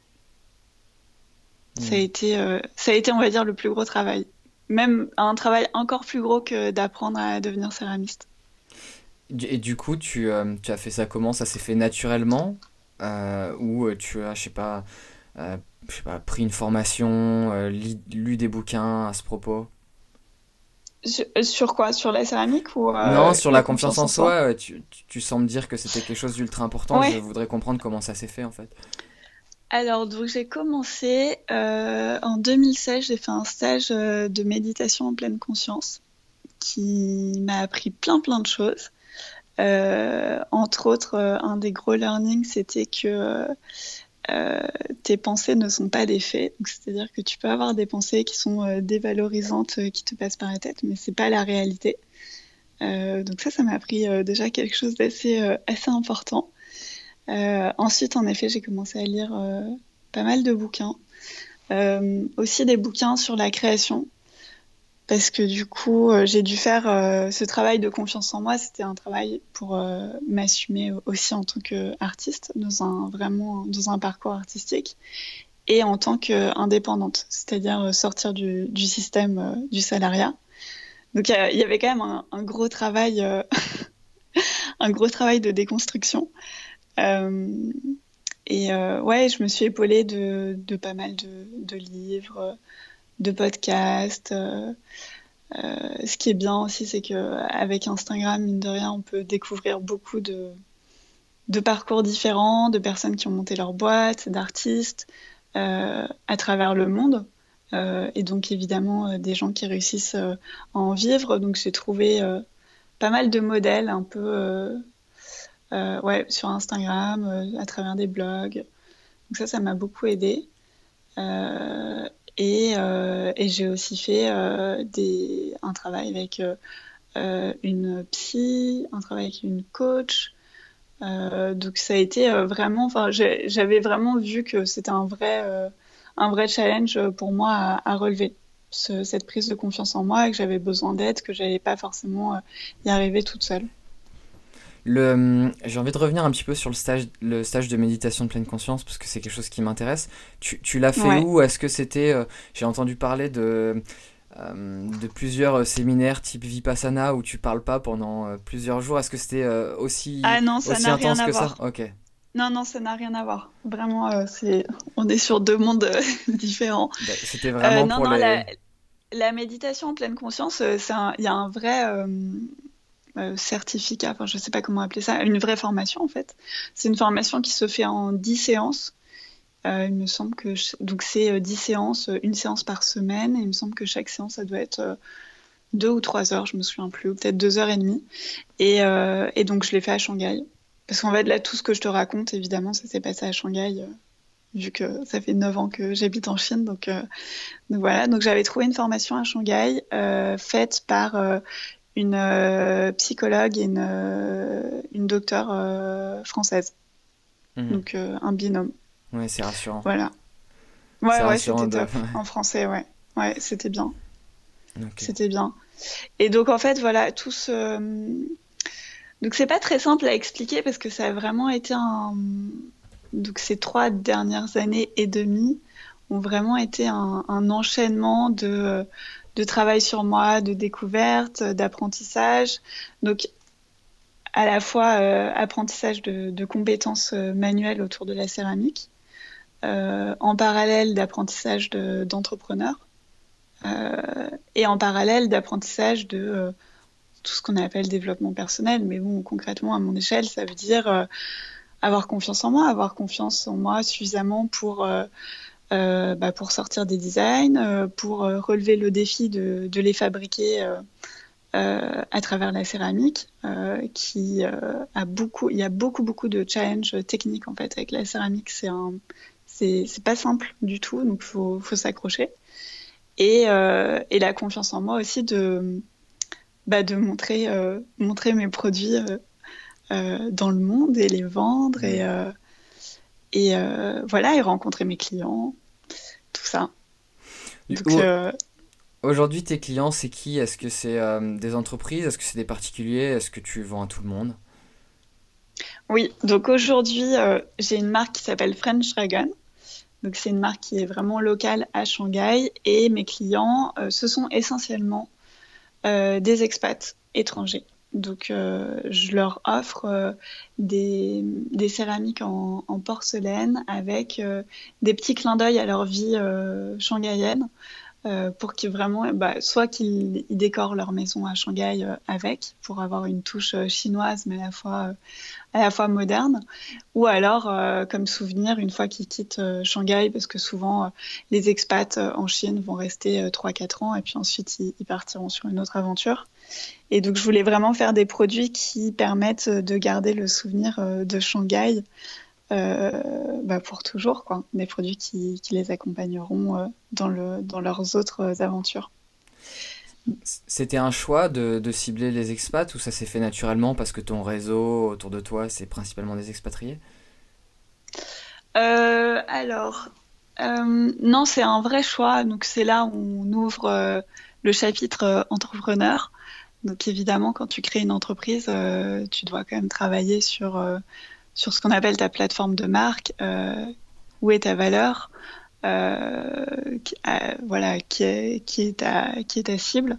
Ça a mmh. été, ça a été, on va dire, le plus gros travail même un travail encore plus gros que d'apprendre à devenir céramiste. Et du coup, tu, euh, tu as fait ça comment? Ça s'est fait naturellement? Euh, Ou euh, tu as, je sais pas, je sais pas, pris une formation, lu des bouquins à ce propos? Sur, quoi? Sur la céramique ou Non, sur la, confiance, en soi. tu, tu, sembles dire que c'était quelque chose d'ultra important. Je voudrais comprendre comment ça s'est fait en fait. Alors, donc j'ai commencé en 2016, j'ai fait un stage de méditation en pleine conscience qui m'a appris plein plein de choses. Euh, entre autres, euh, un des gros learnings, c'était que euh, tes pensées ne sont pas des faits. C'est-à-dire que tu peux avoir des pensées qui sont dévalorisantes, qui te passent par la tête, mais c'est pas la réalité. donc ça, ça m'a appris déjà quelque chose d'assez assez important. ensuite, en effet, j'ai commencé à lire pas mal de bouquins. aussi des bouquins sur la création parce que du coup, euh, j'ai dû faire euh, ce travail de confiance en moi. C'était un travail pour euh, m'assumer aussi en tant qu'artiste, dans un, vraiment dans un parcours artistique, et en tant qu'indépendante, c'est-à-dire sortir du, système du salariat. Donc il y, avait quand même un, gros travail, [LAUGHS] un gros travail de déconstruction. et ouais, je me suis épaulée de, pas mal de livres de podcasts. Euh, euh, ce qui est bien aussi, c'est qu'avec Instagram, mine de rien, on peut découvrir beaucoup de, de parcours différents, de personnes qui ont monté leur boîte, d'artistes euh, à travers le monde. et donc évidemment des gens qui réussissent à en vivre. Donc j'ai trouvé pas mal de modèles un peu ouais, sur Instagram, à travers des blogs. Donc ça, ça m'a beaucoup aidé. Et, euh, et j'ai aussi fait euh, un travail avec euh, une psy, un travail avec une coach. donc ça a été vraiment, j'avais vraiment vu que c'était un vrai, un vrai challenge pour moi à, relever. cette prise de confiance en moi et que j'avais besoin d'aide, que j'allais pas forcément y arriver toute seule. Le, j'ai envie de revenir un petit peu sur le stage, le stage de méditation de pleine conscience parce que c'est quelque chose qui m'intéresse. Tu, tu l'as fait où? Est-ce que c'était euh, J'ai entendu parler de euh, de plusieurs euh, séminaires type Vipassana où tu parles pas pendant plusieurs jours. Est-ce que c'était aussi ah non, ça aussi intense que ça? Ok. Non, non, ça n'a rien à voir. Vraiment, c'est on est sur deux mondes [LAUGHS] différents. Bah, c'était vraiment pour les la méditation en pleine conscience, il y a un vrai certificat, enfin je sais pas comment appeler ça, une vraie formation en fait. C'est une formation qui se fait en 10 séances. il me semble que donc c'est 10 séances, une séance par semaine, et il me semble que chaque séance ça doit être deux ou trois heures, je me souviens plus, ou peut-être deux heures et demie. Et, donc je l'ai fait à Shanghai. Parce qu'en fait, là, tout ce que je te raconte, évidemment, ça s'est passé à Shanghai, euh, vu que ça fait 9 ans que j'habite en Chine. Donc, euh, voilà, donc j'avais trouvé une formation à Shanghai euh, faite par une psychologue et une, une docteure française. Mhm. Donc un binôme. Ouais, c'est rassurant. Voilà. Ouais, ouais, c'était top. En français, ouais. Ouais, c'était bien. C'était bien. Et donc, en fait, voilà, tout ce donc c'est pas très simple à expliquer parce que ça a vraiment été un. Donc ces trois dernières années et demie ont vraiment été un, enchaînement de, de travail sur moi, de découverte, d'apprentissage. Donc à la fois euh, apprentissage de, compétences euh, manuelles autour de la céramique, euh, en parallèle d'apprentissage d'entrepreneur, et en parallèle d'apprentissage de tout ce qu'on appelle développement personnel. Mais bon, concrètement, à mon échelle, ça veut dire avoir confiance en moi, avoir confiance en moi suffisamment pour, bah, pour sortir des designs, pour relever le défi de, de les fabriquer. à travers la céramique, qui a beaucoup, il y a beaucoup beaucoup de challenges techniques en fait avec la céramique. C'est un, c'est, pas simple du tout, donc faut, faut s'accrocher. Et, et la confiance en moi aussi de, bah, de montrer, euh, montrer mes produits euh, euh, dans le monde et les vendre et, et voilà, et rencontrer mes clients, tout ça. Aujourd'hui, tes clients, c'est qui? Est-ce que c'est des entreprises? Est-ce que c'est des particuliers? Est-ce que tu vends à tout le monde? Oui, donc aujourd'hui, j'ai une marque qui s'appelle French Dragon. Donc c'est une marque qui est vraiment locale à Shanghai et mes clients, ce sont essentiellement euh, des expats étrangers. Donc, euh, je leur offre euh, des, céramiques en, porcelaine avec des petits clins d'œil à leur vie shanghaïenne pour qu'ils vraiment, bah, soit qu'ils décorent leur maison à Shanghai avec, pour avoir une touche chinoise mais à la fois, à la fois moderne, ou alors comme souvenir une fois qu'ils quittent Shanghai, parce que souvent les expats en Chine vont rester 3-4 ans et puis ensuite ils partiront sur une autre aventure. Et donc, je voulais vraiment faire des produits qui permettent de garder le souvenir euh, de Shanghai euh, bah, pour toujours, quoi. Des produits qui, les accompagneront euh, dans, le, dans leurs autres aventures. C'était un choix de, cibler les expats ou ça s'est fait naturellement parce que ton réseau autour de toi, c'est principalement des expatriés? Alors, non, c'est un vrai choix. Donc, c'est là où on ouvre le chapitre entrepreneur. Donc évidemment, quand tu crées une entreprise, euh, tu dois quand même travailler sur, euh, sur ce qu'on appelle ta plateforme de marque, euh, où est ta valeur, voilà, qui est, qui, est ta, qui est ta cible.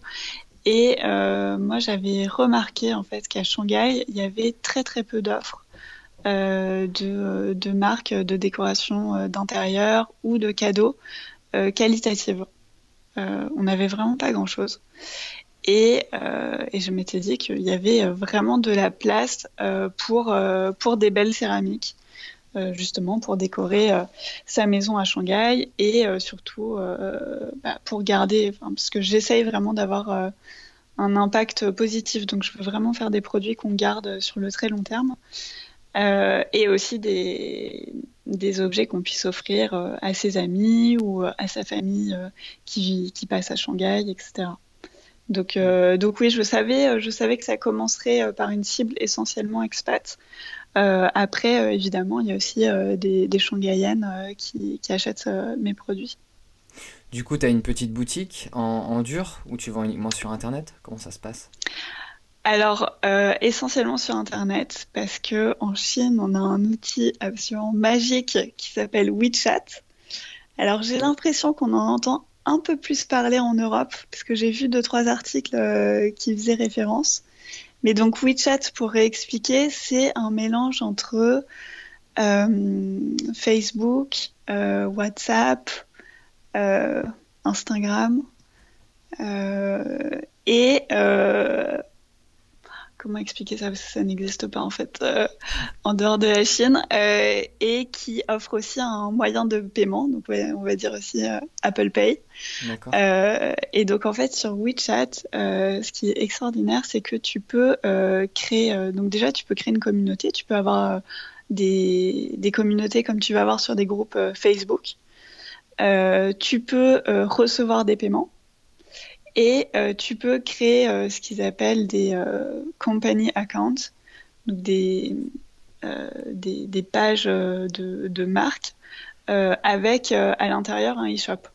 Et moi, j'avais remarqué en fait qu'à Shanghai, il y avait très très peu d'offres. de, de, marques de décoration d'intérieur ou de cadeaux qualitatives. On n'avait vraiment pas grand-chose. Euh, et, je m'étais dit qu'il y avait vraiment de la place euh, pour, euh, pour des belles céramiques, justement pour décorer sa maison à Shanghai et surtout bah, pour garder, parce que j'essaye vraiment d'avoir un impact positif, donc je veux vraiment faire des produits qu'on garde sur le très long terme. Et aussi des, objets qu'on puisse offrir à ses amis ou à sa famille qui, qui passe à Shanghai, etc. Donc, euh, donc oui, je savais, euh, je savais que ça commencerait euh, par une cible essentiellement expat. après, évidemment, il y a aussi des, des qui, qui, achètent mes produits. Du coup, tu as une petite boutique en, dur ou tu vends uniquement sur Internet? Comment ça se passe? Alors, essentiellement sur Internet, parce que en Chine, on a un outil absolument magique qui s'appelle WeChat. Alors, j'ai l'impression qu'on en entend un peu plus parlé en Europe, parce que j'ai vu deux, trois articles euh, qui faisaient référence. Mais donc WeChat, pour réexpliquer, c'est un mélange entre euh, Facebook, euh, WhatsApp, Instagram, et comment expliquer ça parce que ça n'existe pas en fait euh, en dehors de la Chine euh, et qui offre aussi un moyen de paiement donc on va dire aussi euh, Apple Pay. Et donc en fait sur WeChat ce qui est extraordinaire c'est que tu peux créer donc déjà tu peux créer une communauté tu peux avoir des, des, communautés comme tu vas avoir sur des groupes Facebook. Tu peux recevoir des paiements et euh, tu peux créer euh, ce qu'ils appellent des euh, company accounts, donc des, des, des, pages de, de marque avec à l'intérieur un e-shop.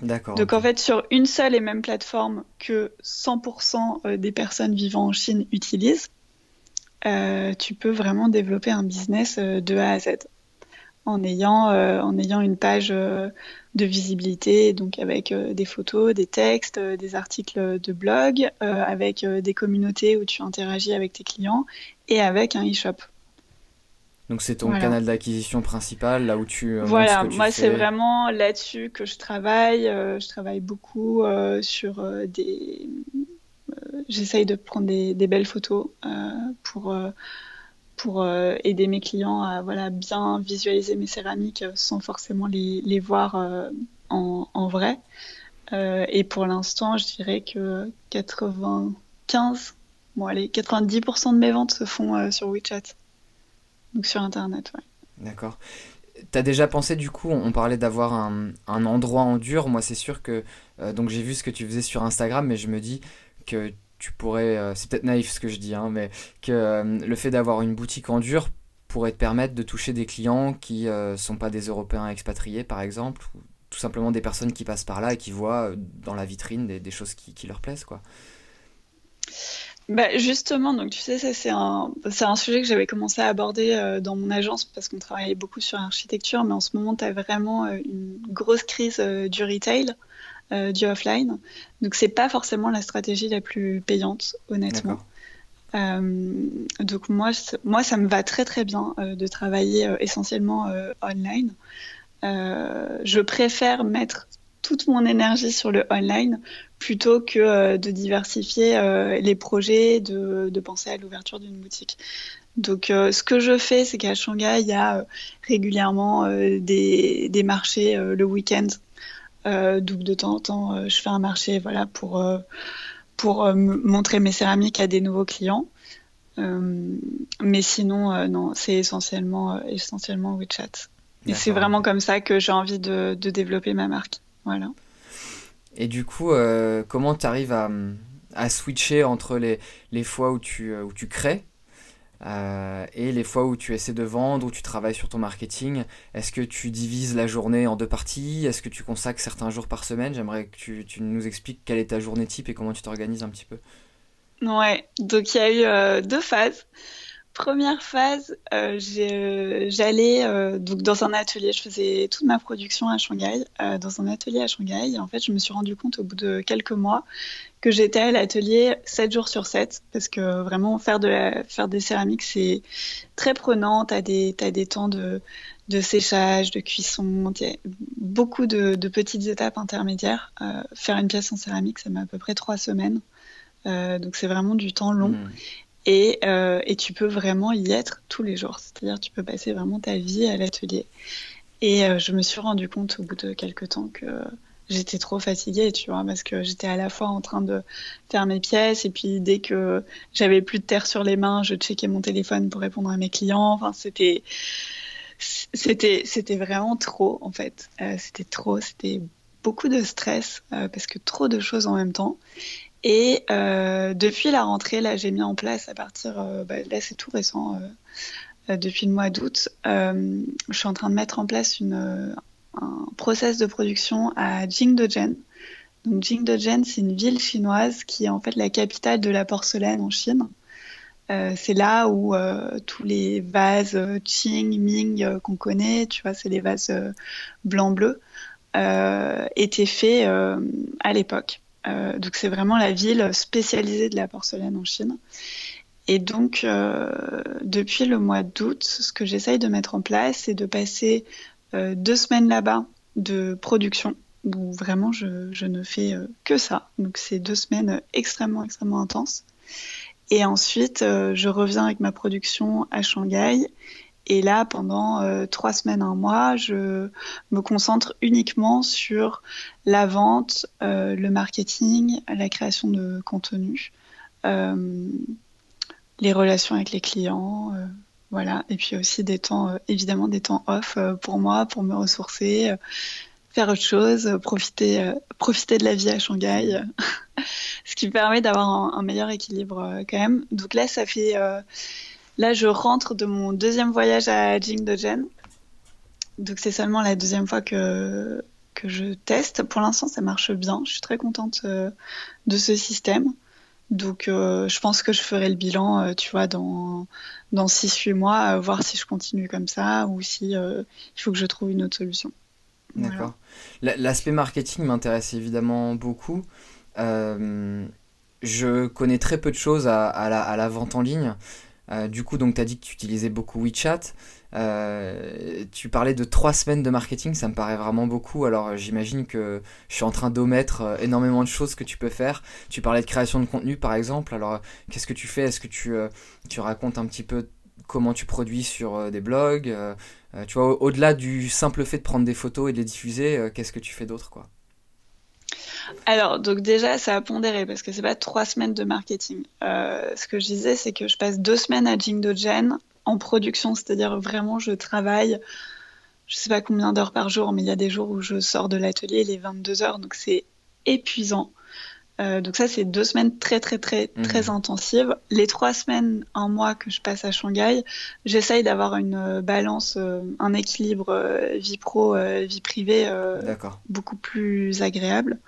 D'accord. Donc en fait, sur une seule et même plateforme que 100% des personnes vivant en Chine utilisent, tu peux vraiment développer un business de A à Z en ayant, en ayant une page de visibilité, donc avec euh, des photos, des textes, euh, des articles de blog, euh, avec des communautés où tu interagis avec tes clients et avec un e-shop. Donc c'est ton canal d'acquisition principal, là où tu... voilà, moi c'est vraiment là-dessus que je travaille. je travaille beaucoup sur des... J'essaye de prendre des, des belles photos pour pour euh, aider mes clients à voilà, bien visualiser mes céramiques euh, sans forcément les, les voir euh, en, en, vrai. et pour l'instant, je dirais que 95, bon allez, 90% de mes ventes se font sur WeChat, donc sur Internet. Ouais. D'accord. T'as déjà pensé du coup, on parlait d'avoir un, un, endroit en dur. Moi, c'est sûr que donc j'ai vu ce que tu faisais sur Instagram, mais je me dis que tu pourrais, euh, c'est peut-être naïf ce que je dis, hein, mais que euh, le fait d'avoir une boutique en dur pourrait te permettre de toucher des clients qui ne euh, sont pas des Européens expatriés, par exemple, ou tout simplement des personnes qui passent par là et qui voient dans la vitrine des, choses qui, leur plaisent, quoi. Bah justement, donc tu sais, c'est un, un sujet que j'avais commencé à aborder dans mon agence parce qu'on travaillait beaucoup sur l'architecture, mais en ce moment, tu as vraiment une grosse crise du retail. Euh, du offline. Donc c'est pas forcément la stratégie la plus payante, honnêtement. Euh, donc moi, moi, ça me va très très bien euh, de travailler essentiellement online. je préfère mettre toute mon énergie sur le online plutôt que de diversifier les projets, de, de penser à l'ouverture d'une boutique. Donc, ce que je fais, c'est qu'à Shanghai, il y a régulièrement des, des, marchés le week-end donc de temps en temps, euh, je fais un marché voilà, pour, euh, pour montrer mes céramiques à des nouveaux clients. mais sinon, non, c'est essentiellement, essentiellement WeChat. Et c'est vraiment comme ça que j'ai envie de, de, développer ma marque. Voilà. Et du coup, comment tu arrives à, à, switcher entre les, les fois où tu, où tu crées euh, et les fois où tu essaies de vendre, où tu travailles sur ton marketing, est-ce que tu divises la journée en deux parties? Est-ce que tu consacres certains jours par semaine? J'aimerais que tu, nous expliques quelle est ta journée type et comment tu t'organises un petit peu. Ouais, donc il y a eu euh, deux phases. Première phase, euh, j'allais donc dans un atelier, je faisais toute ma production à Shanghai, dans un atelier à Shanghai. Et en fait, je me suis rendu compte au bout de quelques mois que j'étais à l'atelier 7 jours sur 7 parce que vraiment faire, de faire des céramiques c'est très prenant, tu as des, as des temps de, de séchage, de cuisson, beaucoup de, de, petites étapes intermédiaires. Euh, faire une pièce en céramique ça met à peu près 3 semaines, euh, donc c'est vraiment du temps long. Mmh. Et, euh, et, tu peux vraiment y être tous les jours, c'est-à-dire tu peux passer vraiment ta vie à l'atelier. Et euh, je me suis rendu compte au bout de quelques temps que j'étais trop fatiguée, tu vois, parce que j'étais à la fois en train de faire mes pièces et puis dès que j'avais plus de terre sur les mains, je checkais mon téléphone pour répondre à mes clients. Enfin, c'était c'était c'était vraiment trop en fait. Euh, c'était trop, c'était beaucoup de stress euh, parce que trop de choses en même temps. Et euh, depuis la rentrée, là, j'ai mis en place à partir, bah, là, c'est tout récent. depuis le mois d'août, je suis en train de mettre en place une, un process de production à Jingdezhen. Donc Jingdezhen, c'est une ville chinoise qui est en fait la capitale de la porcelaine en Chine. Euh, c'est là où euh, tous les vases euh, Qing, Ming qu'on connaît, tu vois, c'est les vases blanc-bleu, étaient faits à l'époque. donc c'est vraiment la ville spécialisée de la porcelaine en Chine. Et donc, depuis le mois d'août, ce que j'essaye de mettre en place, c'est de passer deux semaines là-bas de production où vraiment je, ne fais que ça. Donc c'est deux semaines extrêmement, extrêmement intenses. Et ensuite, je reviens avec ma production à Shanghai et là, pendant euh, trois semaines, un mois, je me concentre uniquement sur la vente, euh, le marketing, la création de contenu, euh, les relations avec les clients, voilà. Et puis aussi des temps, évidemment, des temps off pour moi, pour me ressourcer, faire autre chose, profiter, de la vie à Shanghai, [LAUGHS] ce qui permet d'avoir un, meilleur équilibre quand même. Donc là, ça fait Là, je rentre de mon deuxième voyage à Jingdezhen. Donc, c'est seulement la deuxième fois que, je teste. Pour l'instant, ça marche bien. Je suis très contente euh, de ce système. Donc, euh, je pense que je ferai le bilan, euh, tu vois, dans, dans 6-8 mois, voir si je continue comme ça ou si il faut que je trouve une autre solution. D'accord. L'aspect marketing m'intéresse évidemment beaucoup. je connais très peu de choses à, la, vente en ligne. Euh, du coup, donc tu as dit que tu utilisais beaucoup WeChat. Euh, tu parlais de trois semaines de marketing, ça me paraît vraiment beaucoup. Alors j'imagine que je suis en train d'omettre euh, énormément de choses que tu peux faire. Tu parlais de création de contenu par exemple. Alors qu'est-ce que tu fais? Est-ce que tu, tu racontes un petit peu comment tu produis sur des blogs Tu vois, au-delà du simple fait de prendre des photos et de les diffuser, qu'est-ce que tu fais d'autre quoi? Alors, donc déjà, ça a pondéré parce que c'est pas trois semaines de marketing. Euh, ce que je disais, c'est que je passe deux semaines à Jingdogen en production, c'est-à-dire vraiment, je travaille, je sais pas combien d'heures par jour, mais il y a des jours où je sors de l'atelier les 22 heures, donc c'est épuisant. Euh, donc ça, c'est deux semaines très très très mhm. très intensives. Les trois semaines, un mois que je passe à Shanghai, j'essaye d'avoir une euh, balance, euh, un équilibre vie pro, vie privée beaucoup plus agréable.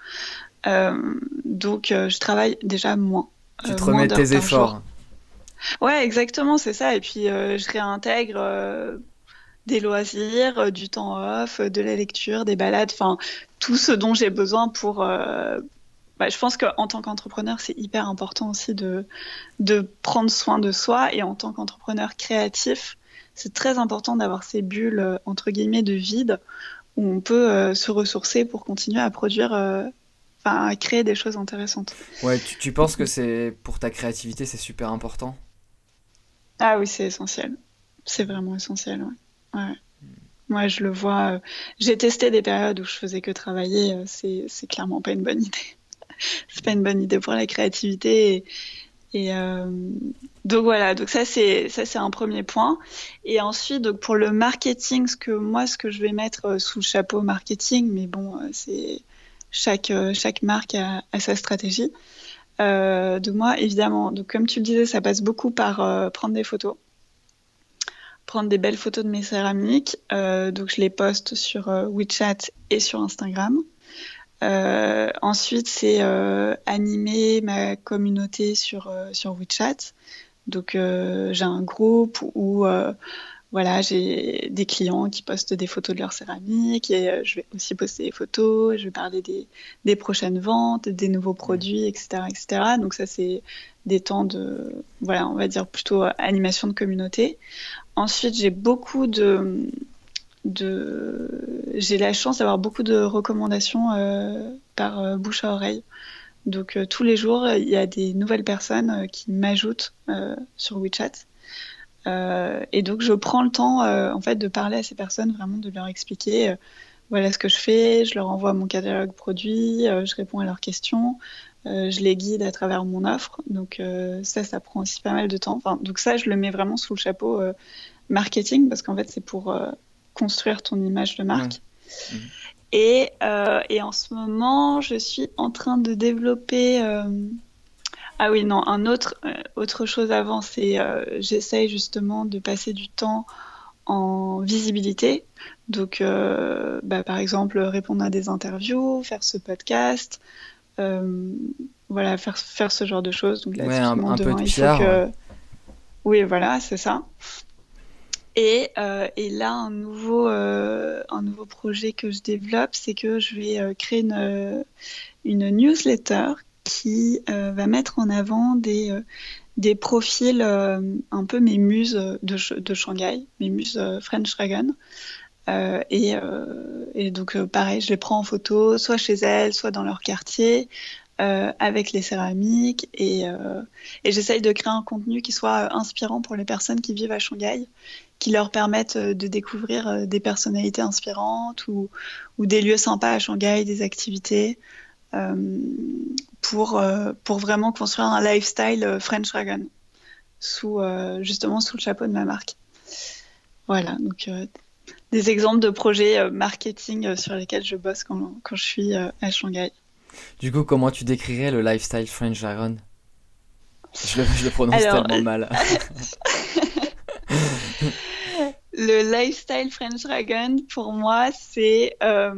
donc je travaille déjà moins. Tu te remets tes efforts. Ouais, exactement, c'est ça. Et puis je réintègre des loisirs, du temps off, de la lecture, des balades, enfin tout ce dont j'ai besoin pour bah, je pense qu'en tant qu'entrepreneur, c'est hyper important aussi de, de prendre soin de soi. Et en tant qu'entrepreneur créatif, c'est très important d'avoir ces bulles, euh, entre guillemets, de vide où on peut euh, se ressourcer pour continuer à produire, euh, enfin, à créer des choses intéressantes. Ouais, tu, tu penses que c'est pour ta créativité, c'est super important? Ah oui, c'est essentiel. C'est vraiment essentiel, ouais. Moi, je le vois. J'ai testé des périodes où je faisais que travailler. C'est clairement pas une bonne [LAUGHS] idée c'est pas une bonne idée pour la créativité. Et, euh, donc voilà, ça c'est un premier point. Et ensuite pour le marketing, ce que moi ce que je vais mettre euh, sous le chapeau marketing, mais bon euh, c'est chaque chaque marque a, sa stratégie. Euh, donc moi évidemment, comme tu le disais, ça passe beaucoup par prendre des photos, prendre des belles photos de mes céramiques. donc je les poste sur WeChat et sur Instagram. Euh, ensuite, c'est euh, animer ma communauté sur, euh, sur WeChat. Donc, j'ai un groupe où voilà, j'ai des clients qui postent des photos de leur céramique et je vais aussi poster des photos, je vais parler des, des prochaines ventes, des nouveaux produits, etc. etc. Donc ça, c'est des temps de, voilà, on va dire plutôt animation de communauté. Ensuite, j'ai beaucoup de, de... j'ai la chance d'avoir beaucoup de recommandations euh, par euh, bouche à oreille. Donc euh, tous les jours, il y a des nouvelles personnes qui m'ajoutent sur WeChat. Et donc je prends le temps en fait de parler à ces personnes, vraiment de leur expliquer voilà ce que je fais, je leur envoie mon catalogue produit, je réponds à leurs questions, je les guide à travers mon offre. Donc ça, ça prend aussi pas mal de temps. Enfin, donc ça, je le mets vraiment sous le chapeau marketing parce qu'en fait, c'est pour construire ton image de marque. Mmh. Et, euh, et, en ce moment, je suis en train de développer. Euh, ah oui, non, un autre, euh, autre chose avant, c'est j'essaye justement de passer du temps en visibilité. Donc, bah, par exemple, répondre à des interviews, faire ce podcast, voilà, faire, faire ce genre de choses. Donc là, ouais, un, un peu de que... Oui, voilà, c'est ça. Et, euh, et, là, un nouveau, euh, un nouveau projet que je développe, c'est que je vais euh, créer une, une, newsletter qui va mettre en avant des, des profils, un peu mes muses de, de Shanghai, mes muses French Dragon. et, et, donc pareil, je les prends en photo, soit chez elles, soit dans leur quartier. Euh, avec les céramiques et, euh, et j'essaye de créer un contenu qui soit inspirant pour les personnes qui vivent à Shanghai, qui leur permettent de découvrir des personnalités inspirantes ou, ou des lieux sympas à Shanghai, des activités. Euh, pour, pour vraiment construire un lifestyle French Dragon, sous, justement sous le chapeau de ma marque. Voilà, donc des exemples de projets marketing sur lesquels je bosse quand, quand je suis à Shanghai. Du coup, comment tu décrirais le lifestyle French Dragon? Je le, je le, prononce tellement mal. [LAUGHS] le lifestyle French Dragon, pour moi, c'est euh,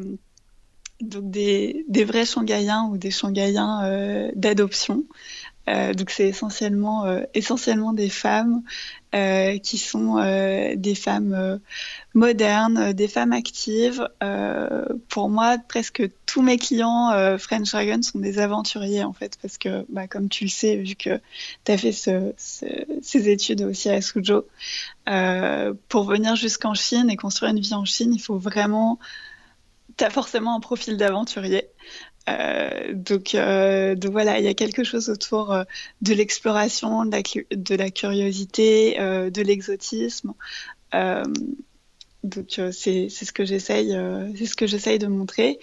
donc des, vrais Shanghaïens ou des Shanghaïens euh, d'adoption. Euh, donc c'est essentiellement, euh, essentiellement des femmes qui sont des femmes modernes, des femmes actives. pour moi, presque tous mes clients French Dragon sont des aventuriers en fait, parce que bah, comme tu le sais, vu que tu as fait ce, ce, ces études aussi à Suzhou, pour venir jusqu'en Chine et construire une vie en Chine, il faut vraiment tu as forcément un profil d'aventurier. Euh, donc, euh, donc, voilà, il y a quelque chose autour euh, de l'exploration, de, de, la curiosité, euh, de l'exotisme. Euh, donc c'est ce que j'essaye, c'est ce que j'essaye de montrer.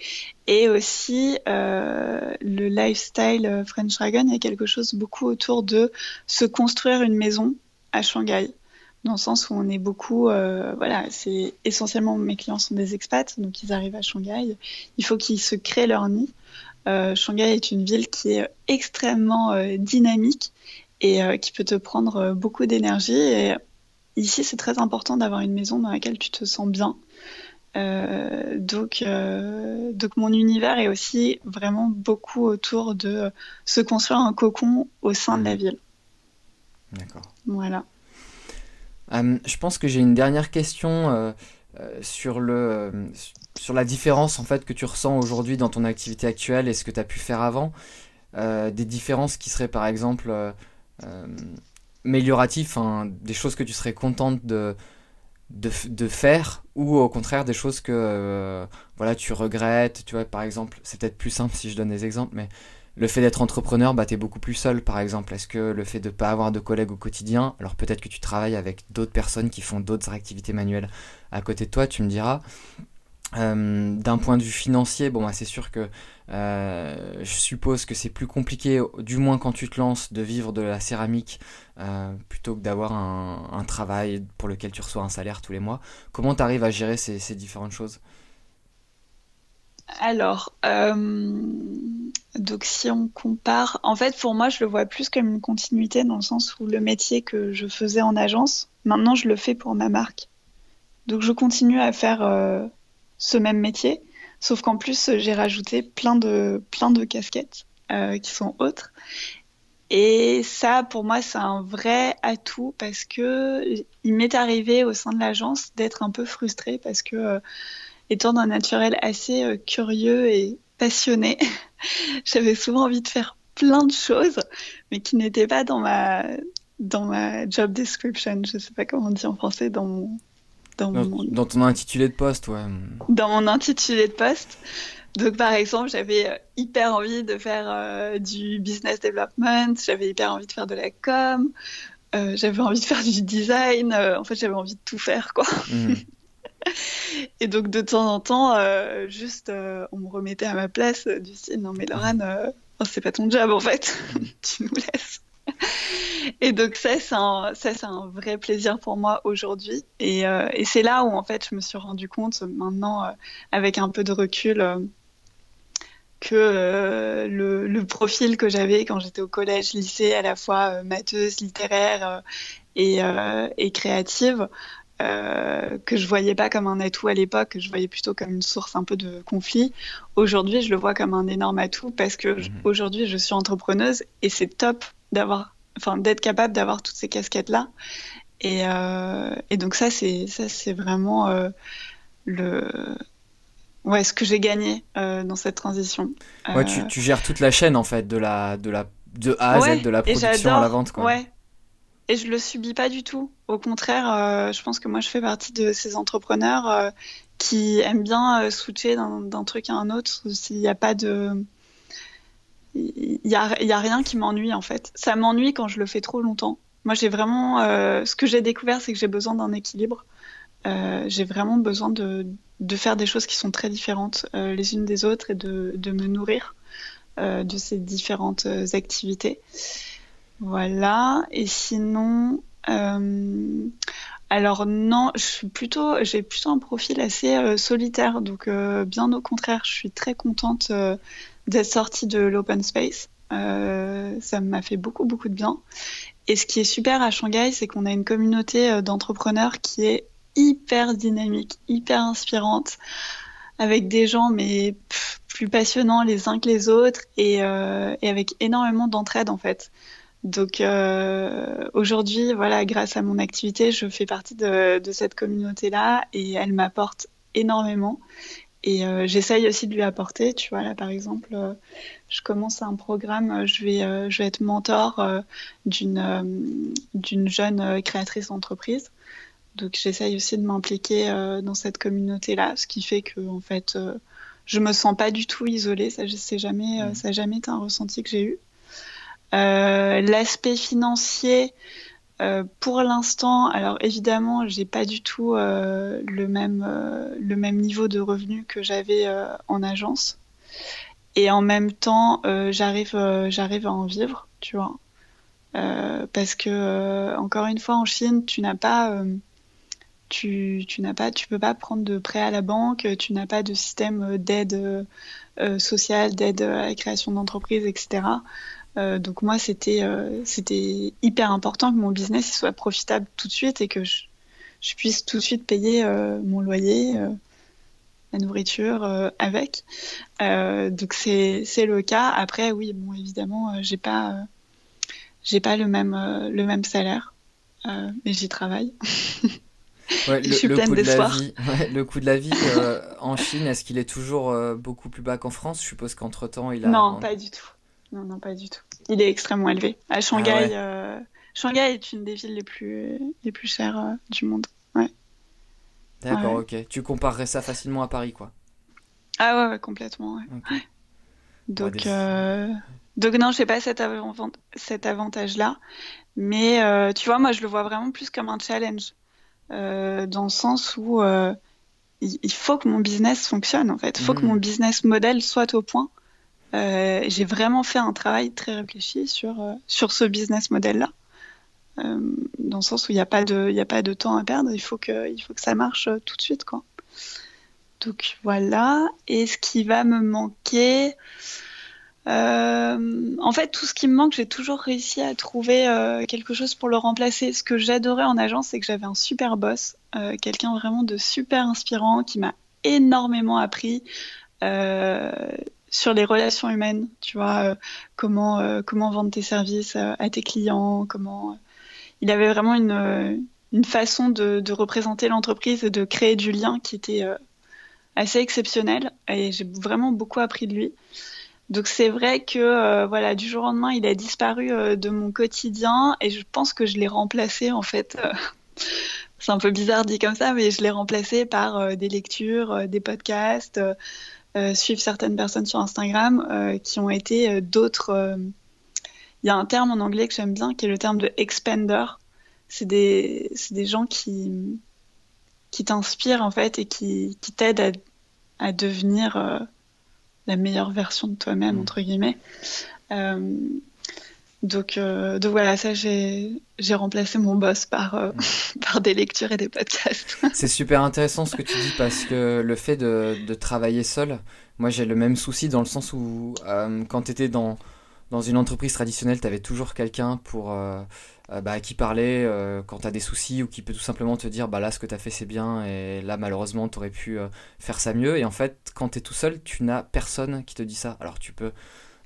Et aussi le lifestyle French Dragon, il y a quelque chose beaucoup autour de se construire une maison à Shanghai dans le sens où on est beaucoup, euh, voilà, c'est essentiellement mes clients sont des expats, donc ils arrivent à Shanghai. Il faut qu'ils se créent leur nid. Euh, Shanghai est une ville qui est extrêmement euh, dynamique et qui peut te prendre beaucoup d'énergie. Et ici, c'est très important d'avoir une maison dans laquelle tu te sens bien. Donc, donc mon univers est aussi vraiment beaucoup autour de se construire un cocon au sein de la mmh. ville. D'accord. Voilà. Euh, je pense que j'ai une dernière question euh, euh, sur, le, sur la différence en fait que tu ressens aujourd'hui dans ton activité actuelle et ce que tu as pu faire avant. des différences qui seraient par exemple amélioratives, des choses que tu serais contente de, de, de, faire ou au contraire des choses que voilà tu regrettes tu vois par exemple c'est peut-être plus simple si je donne des exemples mais le fait d'être entrepreneur, bah, tu beaucoup plus seul, par exemple. Est-ce que le fait de ne pas avoir de collègues au quotidien, alors peut-être que tu travailles avec d'autres personnes qui font d'autres activités manuelles à côté de toi, tu me diras. Euh, d'un point de vue financier, bon, bah, c'est sûr que euh, je suppose que c'est plus compliqué, du moins quand tu te lances, de vivre de la céramique euh, plutôt que d'avoir un, travail pour lequel tu reçois un salaire tous les mois. Comment tu à gérer ces différentes choses? Alors, euh, donc si on compare, en fait pour moi je le vois plus comme une continuité dans le sens où le métier que je faisais en agence, maintenant je le fais pour ma marque. Donc je continue à faire euh, ce même métier, sauf qu'en plus j'ai rajouté plein de, plein de casquettes euh, qui sont autres. Et ça, pour moi, c'est un vrai atout parce que il m'est arrivé au sein de l'agence d'être un peu frustrée parce que étant d'un naturel assez euh, curieux et passionné, [LAUGHS] j'avais souvent envie de faire plein de choses, mais qui n'étaient pas dans ma, dans ma job description. Je ne sais pas comment on dit en français, dans mon, dans, mon... dans ton intitulé de poste, ouais. Dans mon intitulé de poste. Donc, par exemple, j'avais euh, hyper envie de faire euh, du business development, j'avais hyper envie de faire de la com, j'avais envie de faire du design. en fait, j'avais envie de tout faire, quoi. Mhm. [LAUGHS] [LAUGHS] Et donc de temps en temps, euh, juste, euh, on me remettait à ma place euh, du style non mais Laurent, oh, c'est pas ton job en fait, [LAUGHS] tu nous laisses. Et donc ça, c'est un, ça, c'est un vrai plaisir pour moi aujourd'hui. Et, et c'est là où en fait, je me suis rendu compte maintenant, avec un peu de recul, que le, le, profil que j'avais quand j'étais au collège, lycée, à la fois matheuse, littéraire et, et créative, euh, que je voyais pas comme un atout à l'époque, que je voyais plutôt comme une source un peu de conflit. Aujourd'hui, je le vois comme un énorme atout parce que mhm. aujourd'hui, je suis entrepreneuse et c'est top d'avoir, enfin, d'être capable d'avoir toutes ces casquettes là. Et, euh, et donc ça, c'est ça, c'est vraiment euh, le ouais ce que j'ai gagné dans cette transition. Ouais, tu, tu, gères toute la chaîne en fait, de la de la de A à Z, de la production à la vente, quoi. Ouais, et je le subis pas du tout. Au contraire, euh, je pense que moi, je fais partie de ces entrepreneurs euh, qui aiment bien euh, switcher d'un truc à un autre. S'il n'y a pas de. Il n'y a, a rien qui m'ennuie, en fait. Ça m'ennuie quand je le fais trop longtemps. Moi, j'ai vraiment. ce que j'ai découvert, c'est que j'ai besoin d'un équilibre. j'ai vraiment besoin de, faire des choses qui sont très différentes les unes des autres et de me nourrir de ces différentes activités. Voilà. Et sinon, euh, alors non, plutôt, j'ai plutôt un profil assez euh, solitaire. Donc euh, bien au contraire, je suis très contente d'être sortie de l'open space. ça m'a fait beaucoup beaucoup de bien. Et ce qui est super à Shanghai, c'est qu'on a une communauté d'entrepreneurs qui est hyper dynamique, hyper inspirante, avec des gens mais plus passionnants les uns que les autres et avec énormément d'entraide en fait. Donc euh, aujourd'hui, voilà, grâce à mon activité, je fais partie de, cette communauté-là et elle m'apporte énormément. Et euh, j'essaye aussi de lui apporter. Tu vois, là, par exemple, euh, je commence un programme, je vais, je vais être mentor d'une d'une jeune créatrice d'entreprise. Donc j'essaye aussi de m'impliquer dans cette communauté-là, ce qui fait que, en fait, je me sens pas du tout isolée. Ça, jamais, mmh. ça n'a jamais été un ressenti que j'ai eu. Euh, l'aspect financier, euh, pour l'instant, alors évidemment, j'ai pas du tout euh, le même le même niveau de revenu que j'avais en agence, et en même temps, j'arrive j'arrive à en vivre, tu vois, parce que encore une fois, en Chine, tu n'as pas tu, tu n'as pas, tu peux pas prendre de prêt à la banque, tu n'as pas de système d'aide sociale, d'aide à la création d'entreprise, etc. Euh, donc moi, c'était euh, c'était hyper important que mon business soit profitable tout de suite et que je, puisse tout de suite payer euh, mon loyer, la nourriture avec. donc c'est le cas. Après, oui, bon, évidemment, j'ai pas j'ai pas le même le même salaire, mais j'y travaille. [LAUGHS] Ouais, je suis pleine d'espoir. [LAUGHS] le coût de la vie en Chine, est-ce qu'il est toujours beaucoup plus bas qu'en France? Je suppose qu'entre temps, il a. Non, pas du tout. Non, non, pas du tout. Il est extrêmement élevé. À Shanghai, ah euh, Shanghai est une des villes les plus, les plus chères euh, du monde. Ouais. D'accord, ok. Tu comparerais ça facilement à Paris, quoi. Ah ouais, complètement. Donc, euh, Donc non, je sais pas cet, cet avantage-là. Mais tu vois, moi, je le vois vraiment plus comme un challenge. dans le sens où il faut que mon business fonctionne, en fait. Il faut que hmm. mon business model soit au point euh, j'ai vraiment fait un travail très réfléchi sur, euh, sur ce business model-là. Euh, dans le sens où il n'y a, pas de, a pas de temps à perdre, il faut que, il faut que ça marche tout de suite. Quoi. Donc voilà. Et ce qui va me manquer. en fait, tout ce qui me manque, j'ai toujours réussi à trouver quelque chose pour le remplacer. Ce que j'adorais en agence, c'est que j'avais un super boss, quelqu'un vraiment de super inspirant qui m'a énormément appris sur les relations humaines, tu vois, euh, comment, euh, comment vendre tes services euh, à tes clients, comment. Il avait vraiment une, une façon de, de représenter l'entreprise et de créer du lien qui était assez exceptionnel et j'ai vraiment beaucoup appris de lui. Donc c'est vrai que voilà du jour au lendemain il a disparu de mon quotidien et je pense que je l'ai remplacé en fait. [LAUGHS] c'est un peu bizarre dit comme ça, mais je l'ai remplacé par des lectures, des podcasts, suivre certaines personnes sur Instagram euh, qui ont été euh, d'autres. Il y a un terme en anglais que j'aime bien qui est le terme de expander. C'est des, des gens qui, qui t'inspirent en fait et qui, qui t'aident à, à, devenir la meilleure version de toi-même, mmh. entre guillemets. Donc, euh, donc voilà, ça j'ai remplacé mon boss par, euh, [LAUGHS] par des lectures et des podcasts. [LAUGHS] C'est super intéressant ce que tu dis parce que le fait de, de travailler seul, moi j'ai le même souci dans le sens où euh, quand tu étais dans, dans une entreprise traditionnelle, tu avais toujours quelqu'un pour bah, qui parler quand tu as des soucis ou qui peut tout simplement te dire bah là ce que tu as fait c'est bien et là malheureusement tu aurais pu faire ça mieux. Et en fait, quand tu es tout seul, tu n'as personne qui te dit ça. Alors tu peux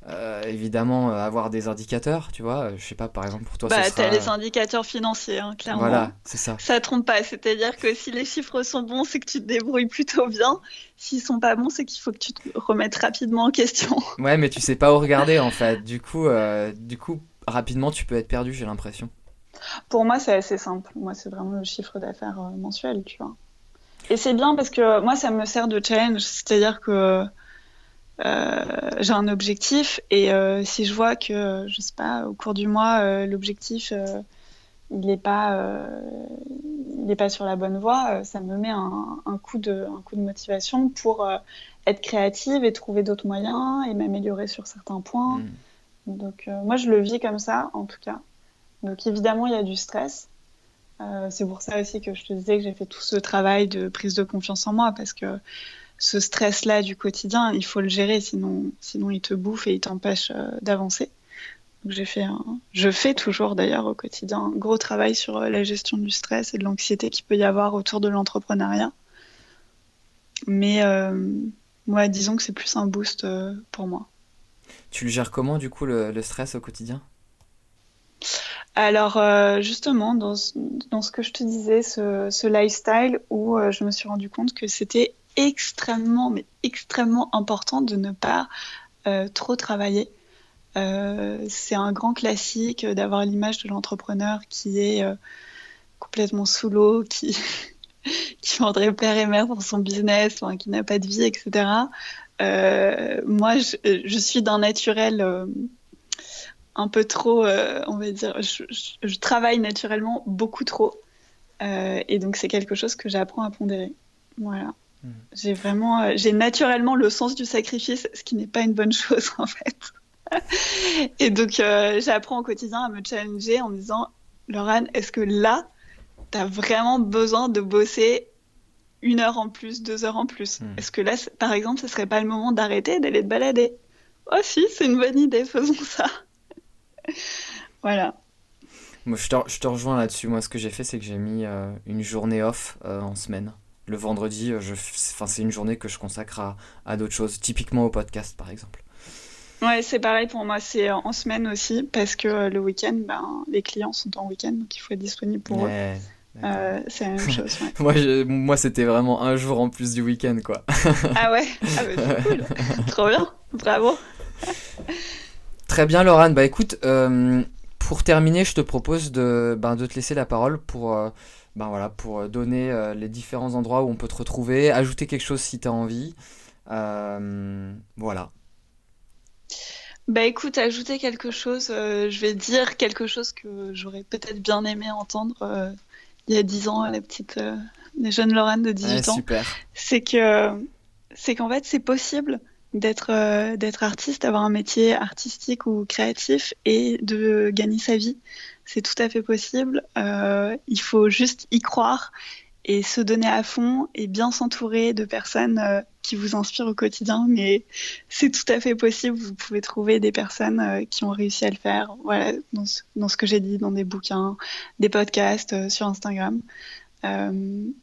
euh, évidemment euh, avoir des indicateurs, tu vois. Je sais pas, par exemple pour toi. Bah, t'as les indicateurs financiers, hein, clairement. Voilà, c'est ça. Ça trompe pas, c'est-à-dire que si les chiffres sont bons, c'est que tu te débrouilles plutôt bien. S'ils sont pas bons, c'est qu'il faut que tu te remettes rapidement en question. [LAUGHS] Ouais, mais tu sais pas où regarder en fait. Du coup, euh, du coup, rapidement, tu peux être perdu, j'ai l'impression. Pour moi, c'est assez simple. Moi, c'est vraiment le chiffre d'affaires euh, mensuel, tu vois. Et c'est bien parce que moi, ça me sert de challenge. C'est-à-dire que euh, j'ai un objectif et euh, si je vois que, je sais pas, au cours du mois, euh, l'objectif, euh, il n'est pas, euh, il est pas sur la bonne voie, euh, ça me met un, un coup de, un coup de motivation pour euh, être créative et trouver d'autres moyens et m'améliorer sur certains points. Mm. Donc euh, moi, je le vis comme ça, en tout cas. Donc évidemment, il y a du stress. Euh, c'est pour ça aussi que je te disais que j'ai fait tout ce travail de prise de confiance en moi, parce que ce stress-là du quotidien, il faut le gérer, sinon, sinon il te bouffe et il t'empêche euh, d'avancer. Donc j'ai fait un... Je fais toujours d'ailleurs au quotidien un gros travail sur euh, la gestion du stress et de l'anxiété qu'il peut y avoir autour de l'entrepreneuriat. Mais euh, ouais, disons que c'est plus un boost euh, pour moi. Tu le gères comment du coup le, le stress au quotidien? Alors euh, justement, dans, ce- dans ce que je te disais, ce, ce lifestyle où euh, je me suis rendu compte que c'était extrêmement, mais extrêmement important de ne pas euh, trop travailler. Euh, c'est un grand classique d'avoir l'image de l'entrepreneur qui est euh, complètement sous l'eau, qui, [LAUGHS] qui vendrait père et mère pour son business, qui n'a pas de vie, etc. Moi, je, suis d'un naturel un peu trop, on va dire, je, travaille naturellement beaucoup trop. Et donc, c'est quelque chose que j'apprends à pondérer. Voilà. Mhm. J'ai vraiment, euh, j'ai naturellement le sens du sacrifice, ce qui n'est pas une bonne [LAUGHS] chose en fait. [LAUGHS] Et donc, euh, j'apprends au quotidien à me challenger en me disant, Laurane, est-ce que là, tu as vraiment besoin de bosser une heure en plus, deux heures en plus? Mhm. Est-ce que là, par exemple, ce serait pas le moment d'arrêter d'aller te balader? Oh si, c'est une bonne idée, faisons ça. [LAUGHS] Voilà. Moi, je te, je te rejoins là-dessus. Moi, ce que j'ai fait, c'est que j'ai mis euh, une journée off en semaine. Le vendredi, euh, je, enfin, c'est une journée que je consacre à, à d'autres choses, typiquement au podcast, par exemple. Ouais, c'est pareil pour moi, c'est en semaine aussi, parce que euh, le week-end, ben, les clients sont en week-end, donc il faut être disponible pour eux. Ouais. Euh, c'est la même chose, ouais. [LAUGHS] Moi, je- moi, c'était vraiment un jour en plus du week-end, quoi. Ah ouais? [LAUGHS] Ah bah, c'est cool. Trop bien. Bravo. [LAUGHS] Très bien, Laurane. Bah écoute, euh, pour terminer, je te propose de, ben, de te laisser la parole pour, euh, ben, voilà, pour donner euh, les différents endroits où on peut te retrouver, ajouter quelque chose si tu as envie. Euh, voilà. Bah écoute, ajouter quelque chose, euh, je vais dire quelque chose que j'aurais peut-être bien aimé entendre euh, il y a 10 ans à la petite, euh, les jeunes Lorraine de 18 Ouais, ans. super. c'est que c'est qu'en fait c'est possible d'être euh, d'être artiste, d'avoir un métier artistique ou créatif et de gagner sa vie. C'est tout à fait possible. Euh, il faut juste y croire et se donner à fond et bien s'entourer de personnes euh, qui vous inspirent au quotidien. Mais c'est tout à fait possible. Vous pouvez trouver des personnes euh, qui ont réussi à le faire. Voilà, dans ce, que j'ai dit, dans des bouquins, des podcasts, sur Instagram.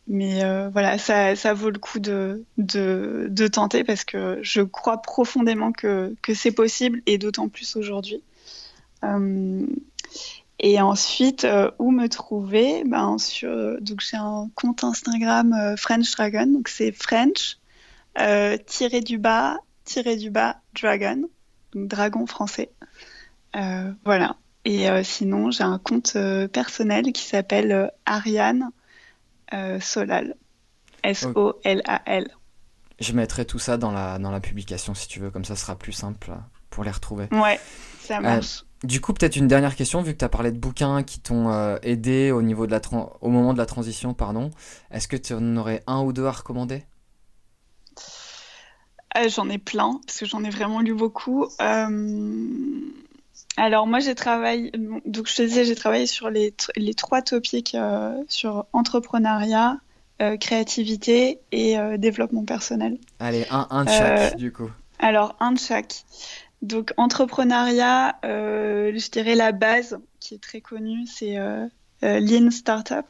Mais voilà, ça, ça vaut le coup de, de, de tenter parce que je crois profondément que, que c'est possible et d'autant plus aujourd'hui. Euh, et ensuite, euh, où me trouver? Ben, sur, Donc j'ai un compte Instagram euh, French Dragon, donc c'est French euh, tiré du bas tiré du bas Dragon, donc dragon français. Euh, voilà. Et euh, sinon, j'ai un compte euh, personnel qui s'appelle euh, Ariane euh, Solal. S-O-L-A-L. Je mettrai tout ça dans la, dans la publication si tu veux, comme ça sera plus simple euh, pour les retrouver. Ouais, ça marche. Du coup, peut-être une dernière question, vu que tu as parlé de bouquins qui t'ont euh, aidé au, niveau de la tran- au moment de la transition, pardon. Est-ce que tu en aurais un ou deux à recommander? Euh, j'en ai plein, parce que j'en ai vraiment lu beaucoup. Euh, Alors moi, j'ai travaillé, donc je te disais, j'ai travaillé sur les, tr- les trois topics sur entrepreneuriat, créativité et développement personnel. Allez, un, un de chaque, du coup. Alors, un de chaque. Donc, entrepreneuriat, euh, je dirais la base qui est très connue, c'est euh, euh, Lean Startup.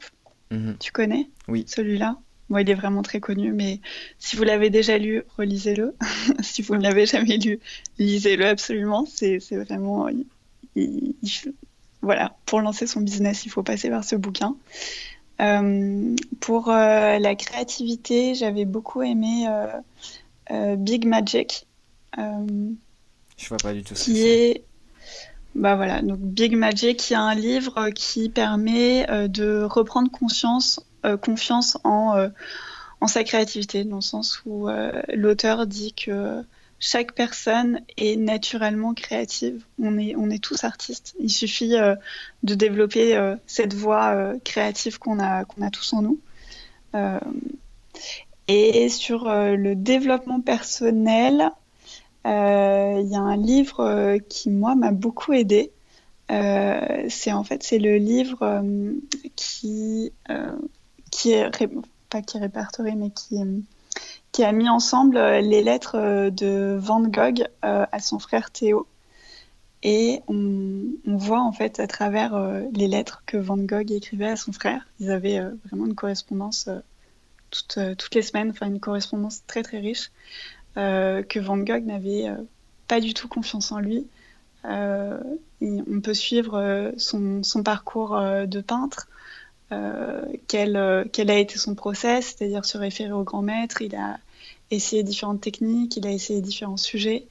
Mhm. Tu connais Oui. celui-là? Moi, il est vraiment très connu, mais si vous l'avez déjà lu, relisez-le. [LAUGHS] si vous ne l'avez jamais lu, lisez-le absolument. C'est vraiment. il- il- il- voilà, pour lancer son business, il faut passer par ce bouquin. Euh, pour euh, la créativité, j'avais beaucoup aimé euh, Big Magic. Euh, Je vois pas du tout ce qui est bah voilà, donc Big Magic, qui est un livre qui permet de reprendre conscience, confiance en, en sa créativité, dans le sens où l'auteur dit que chaque personne est naturellement créative. On est, on est tous artistes. Il suffit de développer cette voix créative qu'on a, qu'on a tous en nous. et sur le développement personnel, euh, il y a un livre euh, qui moi m'a beaucoup aidé. Euh, c'est en fait c'est le livre qui qui est pas qui répertorie mais qui qui a mis ensemble les lettres de Van Gogh à son frère Théo. Et on, on, voit en fait à travers les lettres que Van Gogh écrivait à son frère, ils avaient vraiment une correspondance toutes, toutes les semaines, enfin une correspondance très très riche. Euh, que Van Gogh n'avait euh, pas du tout confiance en lui. Euh, on peut suivre son, parcours de peintre, quel, a été son process, c'est-à-dire se référer au grand maître. Il a essayé différentes techniques, il a essayé différents sujets.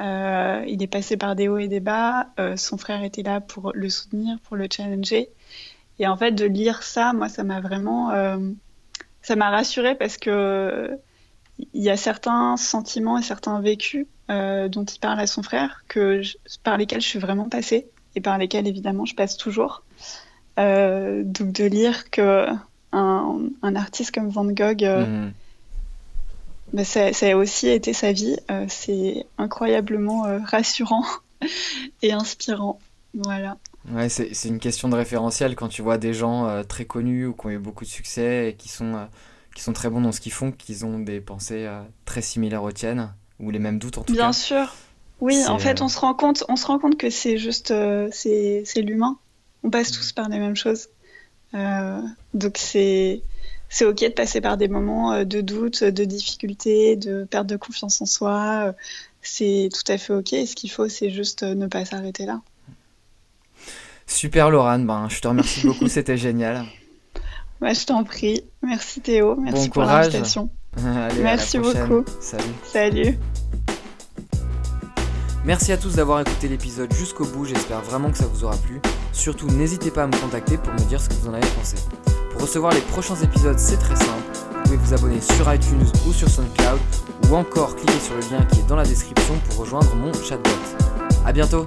il est passé par des hauts et des bas. son frère était là pour le soutenir, pour le challenger. Et en fait, de lire ça, moi, ça m'a vraiment, ça m'a rassurée parce que il y a certains sentiments et certains vécus euh, dont il parle à son frère que par lesquels je suis vraiment passée et par lesquels évidemment je passe toujours. Euh, donc de lire que un, artiste comme Van Gogh, euh, mhm. bah, ça, a aussi été sa vie. c'est incroyablement rassurant [LAUGHS] et inspirant. Voilà. Ouais, c'est une question de référentiel quand tu vois des gens très connus ou qui ont eu beaucoup de succès et qui sont qui sont très bons dans ce qu'ils font, qu'ils ont des pensées euh, très similaires aux tiennes, ou les mêmes doutes en tout Bien cas. Bien sûr. Oui, en fait, euh, on se rend compte, on se rend compte que c'est juste, euh, c'est l'humain. On passe tous par les mêmes choses. donc c'est c'est ok de passer par des moments de doute, de difficulté, de perte de confiance en soi. C'est tout à fait ok. ce qu'il faut, c'est juste ne pas s'arrêter là. Super Laurent, ben, je te remercie beaucoup, [LAUGHS] c'était génial. Bah, je t'en prie. Merci Théo. Merci pour l'invitation. [LAUGHS] Merci beaucoup. Salut. Salut. Merci à tous d'avoir écouté l'épisode jusqu'au bout, j'espère vraiment que ça vous aura plu. Surtout, n'hésitez pas à me contacter pour me dire ce que vous en avez pensé. Pour recevoir les prochains épisodes, c'est très simple. Vous pouvez vous abonner sur iTunes ou sur SoundCloud, ou encore cliquer sur le lien qui est dans la description pour rejoindre mon chatbot. A bientôt